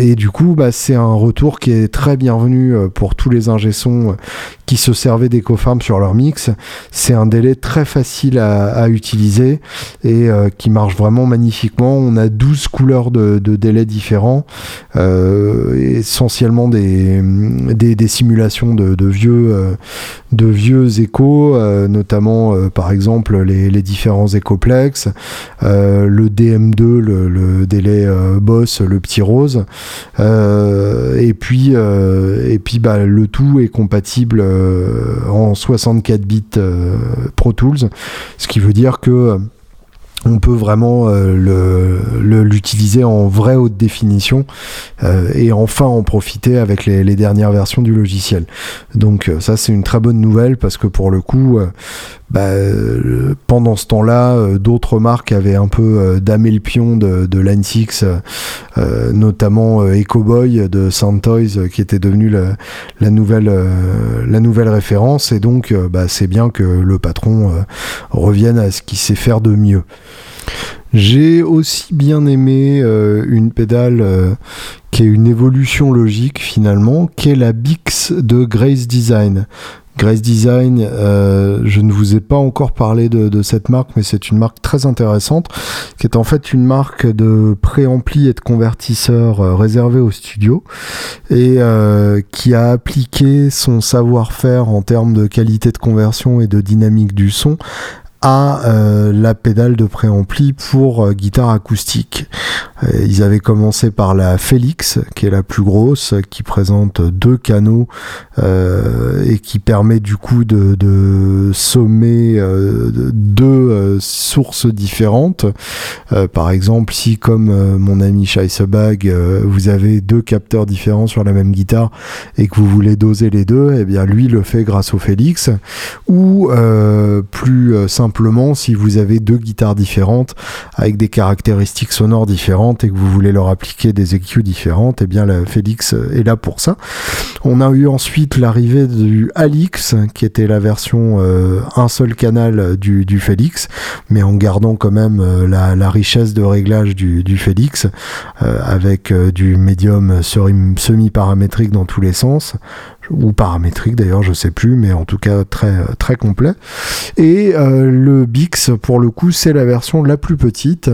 et du coup, bah, c'est un retour qui est très bienvenu pour tous les ingé qui se servaient d'EcoFarm sur leur mix. C'est un délai très facile à, utiliser et euh, qui marche vraiment magnifiquement. On a 12 couleurs de, délais différents, euh, essentiellement des, simulations de, vieux, euh, de vieux échos, notamment par exemple les, différents écoplex, le DM2, le, délai boss, le petit rose, et puis, et puis bah, le tout est compatible euh, en 64 bits euh, Pro Tools, ce qui veut dire que on peut vraiment l'utiliser en vraie haute définition et enfin en profiter avec les, dernières versions du logiciel. Donc ça c'est une très bonne nouvelle parce que pour le coup bah, euh, pendant ce temps-là, euh, d'autres marques avaient un peu euh, damé le pion de, de Line 6, notamment EcoBoy de Santoys, qui était devenu la, nouvelle, la nouvelle référence. Et donc, bah, c'est bien que le patron revienne à ce qu'il sait faire de mieux. J'ai aussi bien aimé une pédale qui est une évolution logique finalement, qui est la Bix de Grace Design. Grace Design, je ne vous ai pas encore parlé de, cette marque, mais c'est une marque très intéressante, qui est en fait une marque de préampli et de convertisseurs réservés au studio, et qui a appliqué son savoir-faire en termes de qualité de conversion et de dynamique du son euh, la pédale de préampli pour euh, guitare acoustique. Euh, ils avaient commencé par la Felix, qui est la plus grosse, qui présente deux canaux et qui permet du coup de, sommer deux sources différentes. par exemple, si comme mon ami Scheissebag, vous avez deux capteurs différents sur la même guitare et que vous voulez doser les deux, eh bien lui le fait grâce au Felix. Ou plus simple simplement si vous avez deux guitares différentes avec des caractéristiques sonores différentes et que vous voulez leur appliquer des EQ différentes, et eh bien la Félix est là pour ça. On a eu ensuite l'arrivée du Alix qui était la version euh, un seul canal du, du Félix, mais en gardant quand même euh, la, richesse de réglage du, Félix euh, avec du médium semi-paramétrique dans tous les sens ou paramétrique d'ailleurs, je sais plus, mais en tout cas très très complet. Et euh, le Bix, pour le coup, c'est la version la plus petite.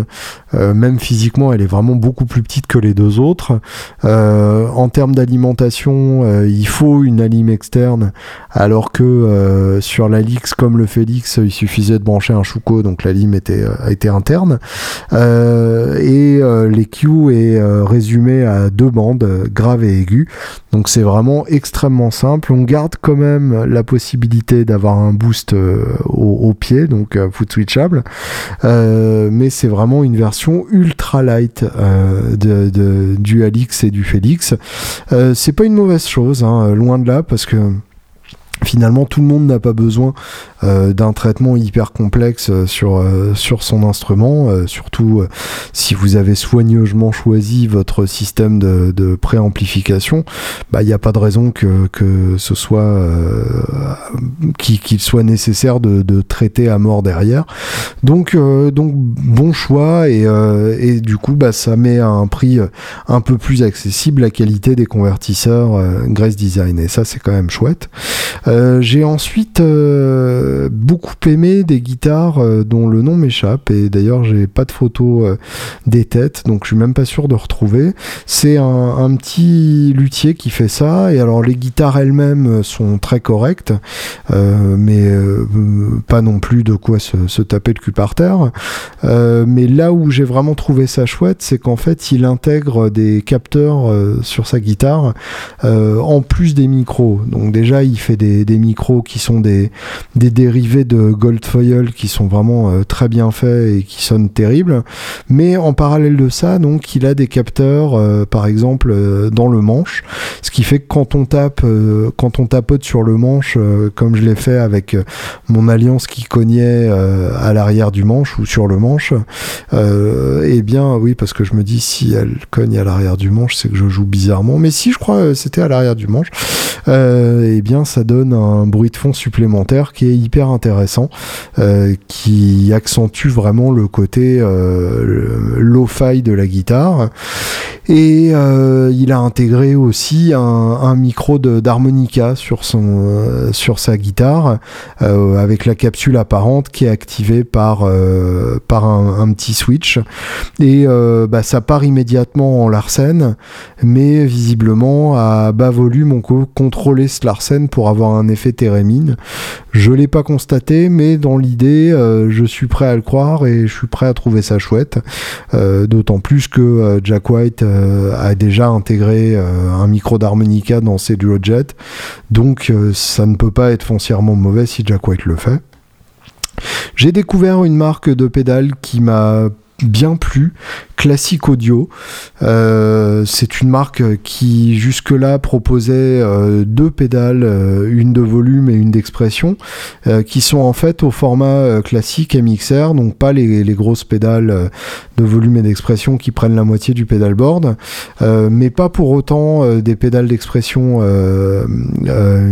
Euh, même physiquement, elle est vraiment beaucoup plus petite que les deux autres. Euh, en termes d'alimentation, il faut une alim externe, alors que sur la Lix, comme le Félix, il suffisait de brancher un chouco, donc la lime était, été interne. et l'EQ est résumé à deux bandes, grave et aigu. Donc c'est vraiment extrêmement simple. On garde quand même la possibilité d'avoir un boost euh, au, pied, donc euh, foot switchable. Euh, mais c'est vraiment une version ultra light du Alix et du Félix. c'est pas une mauvaise chose, hein, loin de là, parce que finalement tout le monde n'a pas besoin d'un traitement hyper complexe euh, sur, euh, sur son instrument, surtout si vous avez soigneusement choisi votre système de, préamplification, bah, il n'y a pas de raison que, que ce soit qu'il soit nécessaire de, de, traiter à mort derrière. Donc, donc bon choix et, et du coup bah, ça met à un prix un peu plus accessible la qualité des convertisseurs Grace Design et ça c'est quand même chouette. J'ai ensuite beaucoup aimé des guitares euh, dont le nom m'échappe et d'ailleurs j'ai pas de photo euh, des têtes donc je suis même pas sûr de retrouver. C'est un, petit luthier qui fait ça et alors les guitares elles-mêmes sont très correctes euh, mais pas non plus de quoi se, taper le cul par terre. mais là où j'ai vraiment trouvé ça chouette c'est qu'en fait il intègre des capteurs sur sa guitare en plus des micros. Donc déjà il fait des, des micros qui sont des, des dérivés de Goldfoil qui sont vraiment euh, très bien faits et qui sonnent terribles. Mais en parallèle de ça, donc, il a des capteurs, euh, par exemple, euh, dans le manche, ce qui fait que quand on tape, quand on tapote sur le manche, comme je l'ai fait avec mon alliance qui cognait à l'arrière du manche ou sur le manche, eh bien, oui, parce que je me dis si elle cogne à l'arrière du manche, c'est que je joue bizarrement. Mais si je crois c'était à l'arrière du manche, eh bien, ça donne un bruit de fond supplémentaire qui est intéressant, euh, qui accentue vraiment le côté euh, low-fi de la guitare. Et euh, il a intégré aussi un, micro d'harmonica sur son sur sa guitare avec la capsule apparente qui est activée par par un, petit switch. Et bah, ça part immédiatement en Larsen, mais visiblement à bas volume on peut contrôler ce Larsen pour avoir un effet thérémine. Je l'ai pas constaté, mais dans l'idée, euh, je suis prêt à le croire et je suis prêt à trouver ça chouette. Euh, d'autant plus que euh, Jack White a déjà intégré un micro d'harmonica dans ses Duojet, donc ça ne peut pas être foncièrement mauvais si Jack White le fait. J'ai découvert une marque de pédale qui m'a bien plu, Classic Audio. Euh, c'est une marque qui jusque-là proposait euh, deux pédales, euh, une de volume et une d'expression, qui sont en fait au format classique MXR, donc pas les, grosses pédales de volume et d'expression qui prennent la moitié du pédalboard, mais pas pour autant des pédales d'expression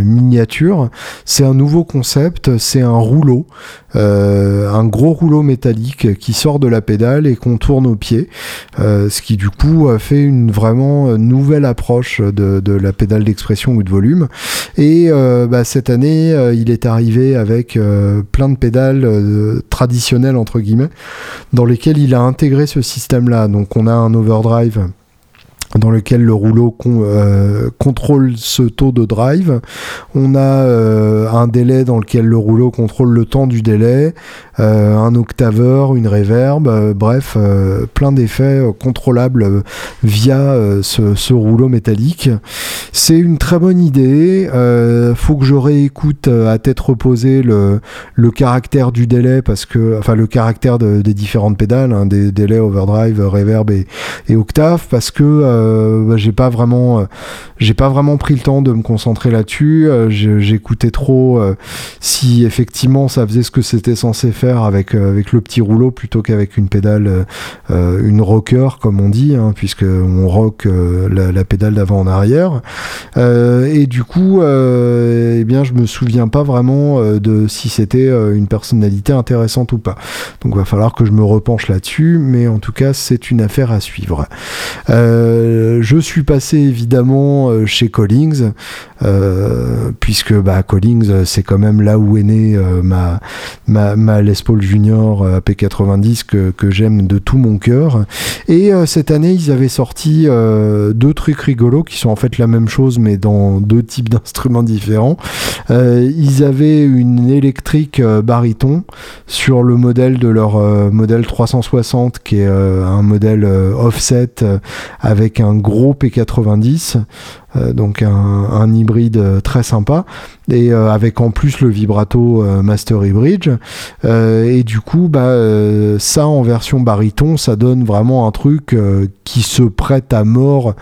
miniatures. C'est un nouveau concept, c'est un rouleau, un gros rouleau métallique qui sort de la pédale et qu'on tourne au pied, ce qui du coup fait une vraiment nouvelle approche de, la pédale d'expression ou de volume. Et bah, cette année, il est arrivé avec plein de pédales traditionnelles entre guillemets, dans lesquelles il a intégré ce système-là. Donc on a un overdrive dans lequel le rouleau euh, contrôle ce taux de drive. On a euh, un délai dans lequel le rouleau contrôle le temps du délai, euh, un octaveur, une reverb, bref, plein d'effets contrôlables via ce, rouleau métallique. C'est une très bonne idée. faut que je réécoute à tête reposée le, le caractère du délai parce que, enfin, le caractère des différentes pédales, hein, des délais overdrive, reverb et, octave, parce que bah, j'ai pas vraiment, euh, j'ai pas vraiment pris le temps de me concentrer là-dessus. Euh, j'écoutais trop si effectivement ça faisait ce que c'était censé faire avec avec le petit rouleau plutôt qu'avec une pédale, une rocker comme on dit, hein, puisque on rock la, pédale d'avant en arrière. et du coup, eh bien, je me souviens pas vraiment de si c'était une personnalité intéressante ou pas. Donc, va falloir que je me repenche là-dessus, mais en tout cas, c'est une affaire à suivre. Euh, je suis passé évidemment euh, chez Collings, euh, puisque bah, Collings, c'est quand même là où est née ma, Les Paul Junior AP90 que, que j'aime de tout mon cœur. Et cette année, ils avaient sorti deux trucs rigolos qui sont en fait la même chose, mais dans deux types [laughs] d'instruments différents. ils avaient une électrique baryton sur le modèle de leur modèle 360, qui est un modèle offset avec un gros P90, euh, donc un, hybride euh, très sympa, et euh, avec en plus le vibrato Master Bridge. et du coup, bah, ça en version baryton, ça donne vraiment un truc qui se prête à mort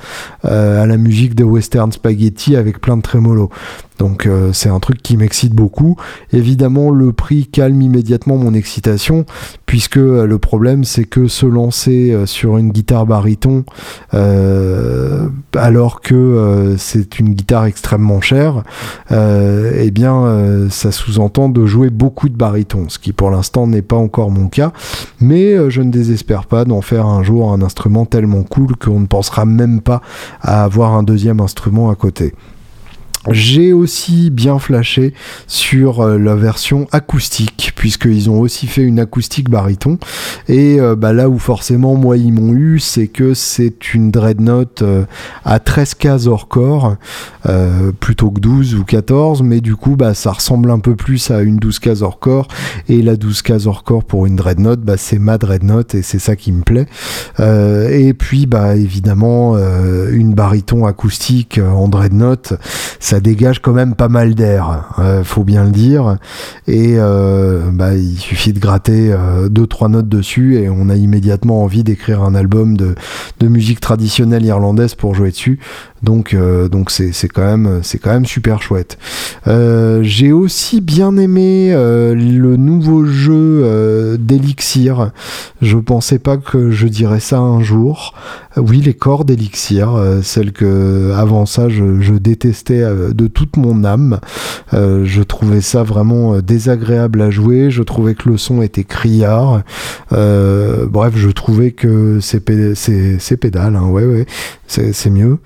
à la musique de Western Spaghetti avec plein de trémolo. Donc euh, c'est un truc qui m'excite beaucoup. Évidemment, le prix calme immédiatement mon excitation, puisque euh, le problème c'est que se lancer euh, sur une guitare baryton, alors que c'est une guitare extrêmement chère, eh bien ça sous-entend de jouer beaucoup de baryton, ce qui pour l'instant n'est pas encore mon cas, mais je ne désespère pas d'en faire un jour un instrument tellement cool qu'on ne pensera même pas à avoir un deuxième instrument à côté. J'ai aussi bien flashé sur euh, la version acoustique, puisqu'ils ont aussi fait une acoustique baryton. Et euh, bah, là où forcément moi ils m'ont eu, c'est que c'est une dreadnought euh, à 13 cases hors corps, plutôt que 12 ou 14, mais du coup bah, ça ressemble un peu plus à une 12 cases hors corps. Et la 12 cases hors corps pour une dreadnought, bah, c'est ma dreadnought et c'est ça qui me plaît. et puis bah évidemment une baryton acoustique en dreadnought, ça dégage quand même pas mal d'air, euh, faut bien le dire. Et euh, bah, il suffit de gratter euh, deux trois notes dessus et on a immédiatement envie d'écrire un album de, de, musique traditionnelle irlandaise pour jouer dessus. Donc donc c'est quand même c'est quand même super chouette. J'ai aussi bien aimé le nouveau jeu d'Elixir. Je pensais pas que je dirais ça un jour. Oui, les cordes d'Elixir, celles que avant ça je, détestais de toute mon âme. Euh, je trouvais ça vraiment euh, désagréable à jouer. Je trouvais que le son était criard. Euh, bref, je trouvais que ces, pédales, hein, ouais, ouais, c'est mieux.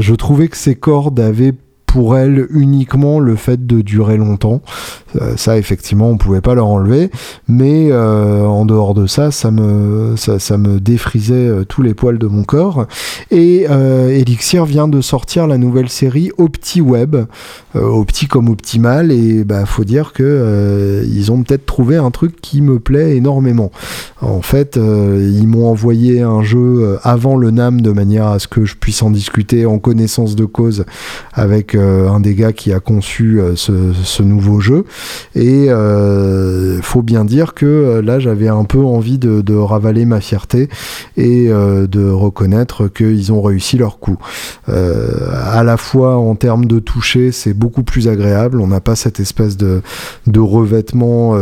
Je trouvais que ces cordes avaient pour elle uniquement le fait de durer longtemps. Euh, ça, effectivement, on pouvait pas leur enlever, mais euh, en dehors de ça, ça me, ça, me défrisait euh, tous les poils de mon corps. Et Elixir vient de sortir la nouvelle série OptiWeb, Opti comme optimal, et bah faut dire que ils ont peut-être trouvé un truc qui me plaît énormément. En fait, ils m'ont envoyé un jeu avant le NAM de manière à ce que je puisse en discuter en connaissance de cause avec un des gars qui a conçu ce, nouveau jeu. Et faut bien dire que là, j'avais un peu envie de, ravaler ma fierté et de reconnaître qu'ils ont réussi leur coup. à la fois en termes de toucher, c'est beaucoup plus agréable. On n'a pas cette espèce de, revêtement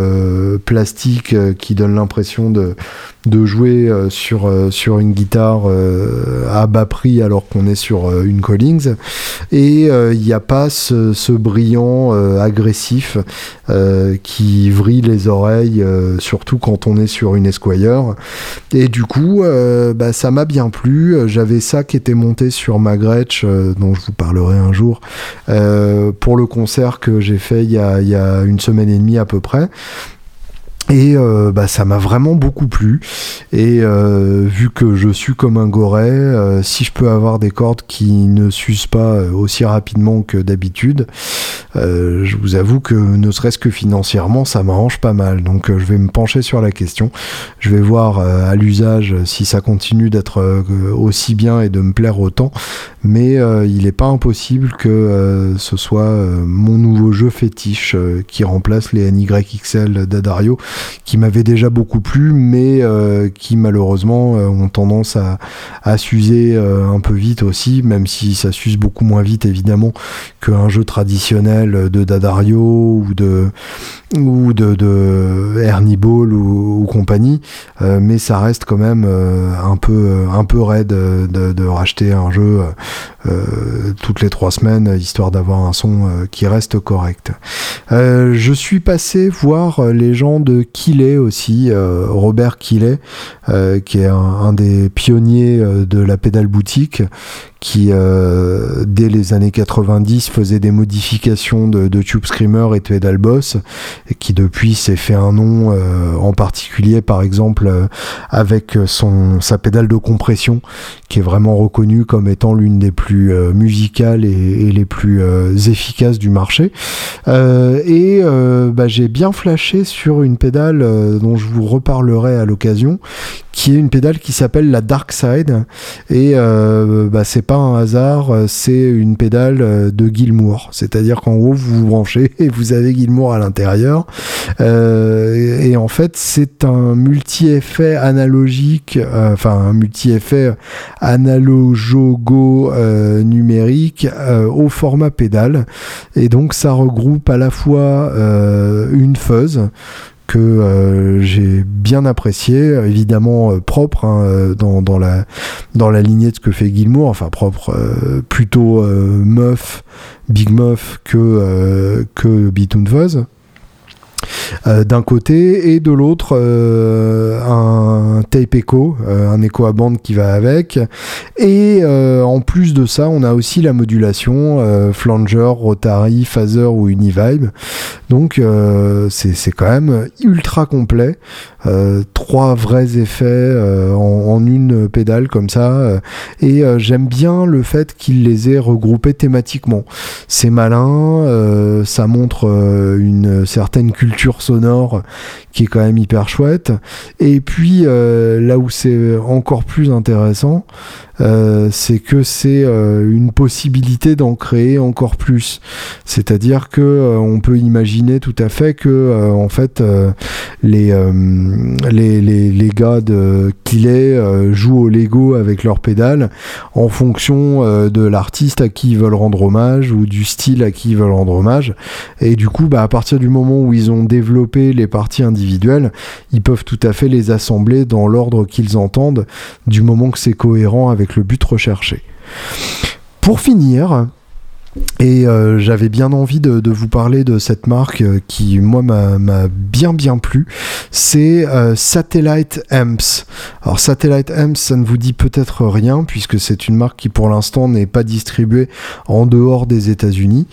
plastique qui donne l'impression de, jouer euh, sur, euh, une guitare euh, à bas prix alors qu'on est sur une Collins. Et il n'y a pas ce, brillant agressif qui vrille les oreilles, surtout quand on est sur une Esquire. Et du coup, bah, ça m'a bien plu. J'avais ça qui était monté sur ma Gretsch, dont je vous parlerai un jour, pour le concert que j'ai fait il y a une semaine et demie à peu près. Et euh, bah, ça m'a vraiment beaucoup plu. Et euh, vu que je suis comme un goret, euh, si je peux avoir des cordes qui ne s'usent pas aussi rapidement que d'habitude, je vous avoue que ne serait-ce que financièrement, ça m'arrange pas mal. Donc je vais me pencher sur la question. Je vais voir à l'usage si ça continue d'être aussi bien et de me plaire autant. Mais il n'est pas impossible que ce soit mon nouveau jeu fétiche qui remplace les NYXL d'Adario qui m'avaient déjà beaucoup plu, mais euh, qui malheureusement euh, ont tendance à, s'user euh, un peu vite aussi, même si ça s'use beaucoup moins vite évidemment qu'un jeu traditionnel de Dadario ou de ou de, de Ernie Ball ou, compagnie, mais ça reste quand même un peu un peu raide de, de racheter un jeu toutes les trois semaines histoire d'avoir un son qui reste correct. je suis passé voir les gens de Killet aussi, euh, Robert Killet, euh, qui est un, des pionniers euh, de la pédale boutique, qui dès les années 90 faisait des modifications de, Tube Screamer et Pedal Boss, et qui depuis s'est fait un nom, en particulier par exemple avec son sa pédale de compression, qui est vraiment reconnue comme étant l'une des plus musicales et, les plus efficaces du marché. et bah, j'ai bien flashé sur une pédale euh, dont je vous reparlerai à l'occasion, qui est une pédale qui s'appelle la Dark Side. Et euh, bah, c'est pas un hasard, c'est une pédale euh, de Gilmour. C'est-à-dire qu'en gros, vous vous branchez [laughs] et vous avez Gilmour à l'intérieur. et, en fait, c'est un multi-effet analogique, enfin un multi-effet analogogo numérique au format pédale. Et donc, ça regroupe à la fois une fuzz, que euh, j'ai bien apprécié, évidemment euh, propre hein, euh, dans, la, dans la lignée de ce que fait Gilmour, enfin propre, plutôt meuf, big meuf que, que Bitoon Fuzz. Euh, d'un côté et de l'autre euh, un tape echo, euh, un écho à bande qui va avec. Et en plus de ça, on a aussi la modulation flanger, rotary, phaser ou univibe. Donc c'est quand même ultra complet. trois vrais effets en, une pédale comme ça. et j'aime bien le fait qu'il les ait regroupés thématiquement. C'est malin, ça montre une certaine culture sonore qui est quand même hyper chouette. Et puis euh, là où c'est encore plus intéressant, euh, c'est que c'est euh, une possibilité d'en créer encore plus. C'est-à-dire que on peut imaginer tout à fait que en fait les, les, les, les, gars de Killet jouent au Lego avec leurs pédales en fonction de l'artiste à qui ils veulent rendre hommage ou du style à qui ils veulent rendre hommage. Et du coup, bah, à partir du moment où ils ont développé les parties individuelles, ils peuvent tout à fait les assembler dans l'ordre qu'ils entendent, du moment que c'est cohérent avec le but recherché. Pour finir, et euh, j'avais bien envie de, vous parler de cette marque euh, qui, moi, m'a bien bien plu. C'est euh, Satellite Amps. Alors Satellite Amps, ça ne vous dit peut-être rien puisque c'est une marque qui, pour l'instant, n'est pas distribuée en dehors des États-Unis,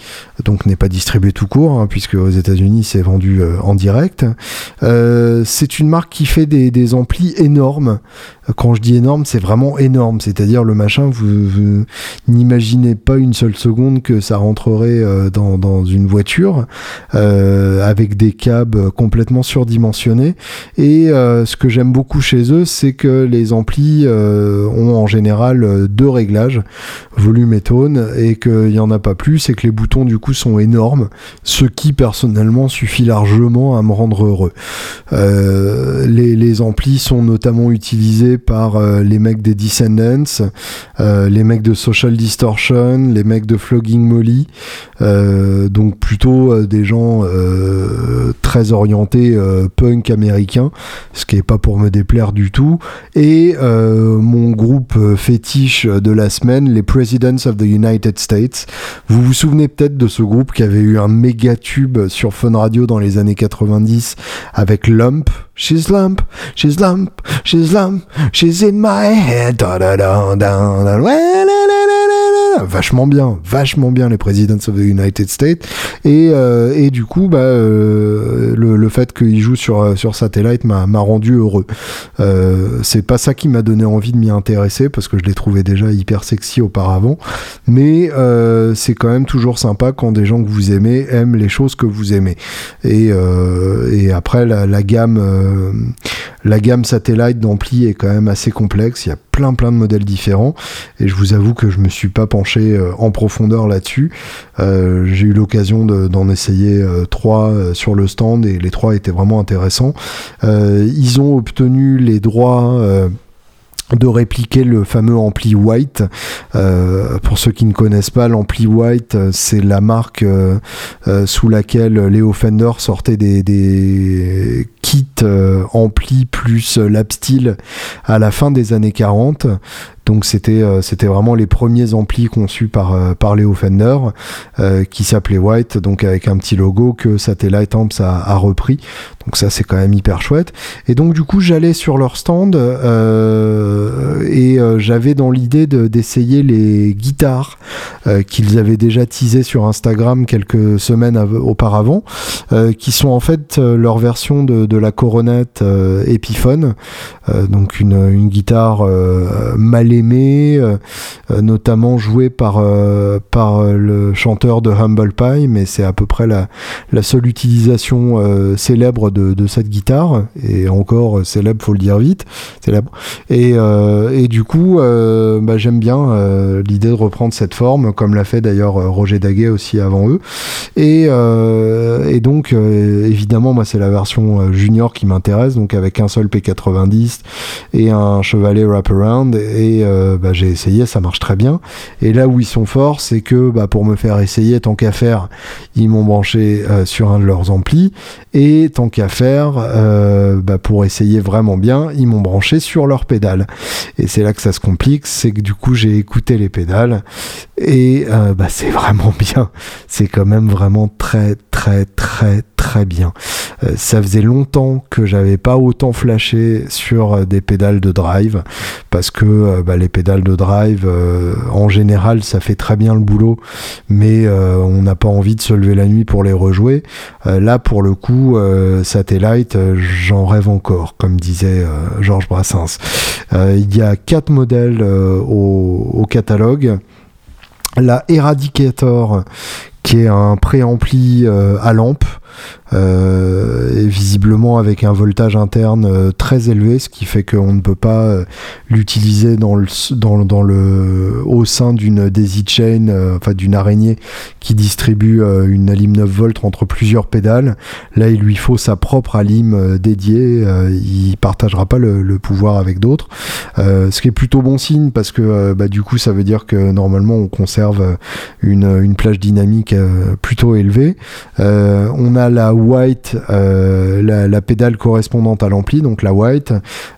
donc n'est pas distribuée tout court, hein, puisque aux États-Unis c'est vendu en direct. c'est une marque qui fait des, amplis énormes. Quand je dis énorme, c'est vraiment énorme. C'est-à-dire le machin, vous n'imaginez pas une seule seconde que ça rentrerait dans, dans, une voiture avec des câbles complètement surdimensionnés. Et ce que j'aime beaucoup chez eux, c'est que les amplis ont en général deux réglages, volume et tone, et qu'il n'y en a pas plus, et que les boutons du coup sont énormes, ce qui personnellement suffit largement à me rendre heureux. les, amplis sont notamment utilisés par les mecs des Descendants, euh, les mecs de Social Distortion, les mecs de Flogging Molly, euh, donc plutôt euh, des gens très orientés punk américain, ce qui est pas pour me déplaire du tout. Et mon groupe fétiche de la semaine, les Presidents of the United States. Vous vous souvenez peut-être de ce groupe qui avait eu un méga tube sur Fun Radio dans les années 90 avec Lump. She's lump, she's lump, she's lump, she's in my head. Vachement bien, vachement bien les Presidents of the United States. Et, euh, et du coup, bah, euh, le, le, fait qu'il joue sur, sur Satellite m'a rendu heureux. Euh, c'est pas ça qui m'a donné envie de m'y intéresser parce que je l'ai trouvé déjà hyper sexy auparavant. Mais euh, c'est quand même toujours sympa quand des gens que vous aimez aiment les choses que vous aimez. Et, euh, et après, la, gamme, euh, la gamme Satellite d'ampli est quand même assez complexe. Il y a plein plein de modèles différents et je vous avoue que je me suis pas penché euh, en profondeur là-dessus. Euh, j'ai eu l'occasion d'en essayer euh, trois sur le stand et les trois étaient vraiment intéressants. ils ont obtenu les droits de répliquer le fameux ampli White. pour ceux qui ne connaissent pas, l'ampli White, c'est la marque sous laquelle Léo Fender sortait des, des kit euh, ampli plus euh, lap steel à la fin des années 40 donc c'était euh, c'était vraiment les premiers amplis conçus par euh, par Leo Fender euh, qui s'appelait White donc avec un petit logo que Satellite Amps a, repris. Donc ça c'est quand même hyper chouette. Et donc du coup j'allais sur leur stand et j'avais dans l'idée d'essayer les guitares qu'ils avaient déjà teasées sur Instagram quelques semaines auparavant, qui sont en fait leur version de, de la coronette Epiphone, donc une, une guitare mal aimé, euh, euh, notamment joué par, euh, par le chanteur de Humble Pie, mais c'est à peu près la, seule utilisation célèbre de, cette guitare, et encore célèbre, faut le dire vite. Et, et du coup, bah, j'aime bien l'idée de reprendre cette forme, comme l'a fait d'ailleurs Roger Daguet aussi avant eux. Et, et donc, évidemment, moi, c'est la version junior qui m'intéresse, donc avec un seul P90 et un chevalet wraparound. Et euh, bah, j'ai essayé, ça marche très bien. Et là où ils sont forts, c'est que bah, pour me faire essayer, tant qu'à faire, ils m'ont branché euh, sur un de leurs amplis. Et tant qu'à faire, euh, bah, pour essayer vraiment bien, ils m'ont branché sur leurs pédales. Et c'est là que ça se complique, c'est que du coup j'ai écouté les pédales et c'est vraiment [laughs] bien. C'est quand même vraiment très très très très bien. ça faisait longtemps que j'avais pas autant flashé sur des pédales de drive parce que les pédales de drive, euh, en général, ça fait très bien le boulot, mais euh, on n'a pas envie de se lever la nuit pour les rejouer. Euh, là, pour le coup, Satellite, j'en rêve encore, comme disait Georges Brassens. il y a quatre modèles au, catalogue la Eradicator qui est un préampli à lampe et visiblement avec un voltage interne euh, très élevé, ce qui fait qu'on ne peut pas euh, l'utiliser dans le, dans, au sein d'une daisy chain, enfin d'une araignée qui distribue une alim 9 volts entre plusieurs pédales. Là, il lui faut sa propre alim dédiée, il partagera pas le, pouvoir avec d'autres, ce qui est plutôt bon signe parce que bah, du coup, ça veut dire que normalement on conserve une, plage dynamique plutôt élevée. La white, euh, la, pédale correspondante à l'ampli, donc la white,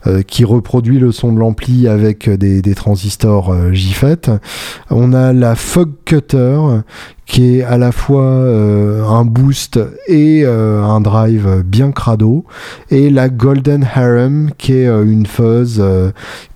euh, qui reproduit le son de l'ampli avec des, transistors euh, JFET. On a la fog cutter qui est à la fois un boost et un drive bien crado, et la Golden Harem qui est une fuzz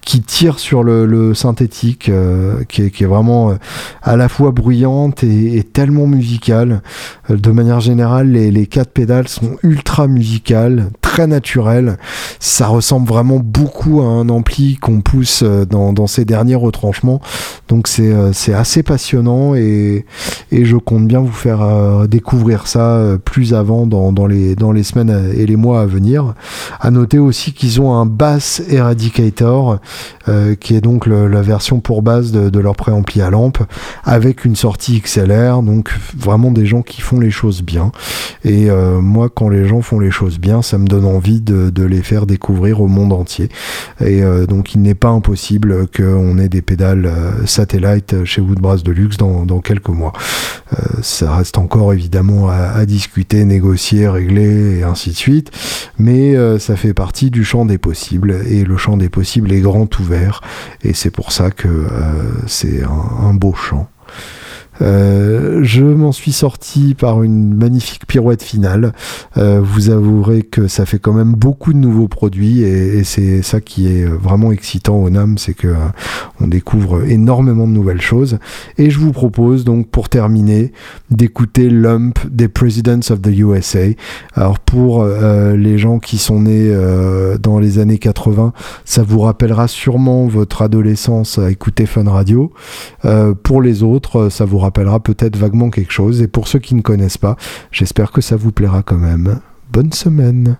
qui tire sur le, synthétique, euh, qui, est, vraiment euh, à la fois bruyante et, tellement musicale. Euh, de manière générale, les, quatre pédales sont ultra musicales, très naturel. Ça ressemble vraiment beaucoup à un ampli qu'on pousse dans, dans ces derniers retranchements. Donc c'est assez passionnant et, et je compte bien vous faire découvrir ça plus avant dans, dans, les, dans les semaines et les mois à venir. À noter aussi qu'ils ont un Bass Eradicator qui est donc la version pour base de, leur préampli à lampe avec une sortie XLR. Donc vraiment des gens qui font les choses bien. Et euh, moi, quand les gens font les choses bien, ça me donne envie de, les faire découvrir au monde entier. Et euh, donc, il n'est pas impossible qu'on ait des pédales euh, satellite chez Woodbrass Deluxe dans, dans quelques mois. ça reste encore évidemment à, discuter, négocier, régler et ainsi de suite. Mais ça fait partie du champ des possibles. Et le champ des possibles est grand ouvert. Et c'est pour ça que c'est un beau champ. Euh, je m'en suis sorti par une magnifique pirouette finale. Euh, vous avouerez que ça fait quand même beaucoup de nouveaux produits et, c'est ça qui est vraiment excitant au NAM, c'est que euh, on découvre énormément de nouvelles choses. Et je vous propose donc pour terminer d'écouter Lump des Presidents of the USA. Alors pour les gens qui sont nés dans les années 80, ça vous rappellera sûrement votre adolescence à écouter Fun Radio. pour les autres, ça vous rappellera peut-être vaguement quelque chose. Et pour ceux qui ne connaissent pas, j'espère que ça vous plaira quand même. Bonne semaine.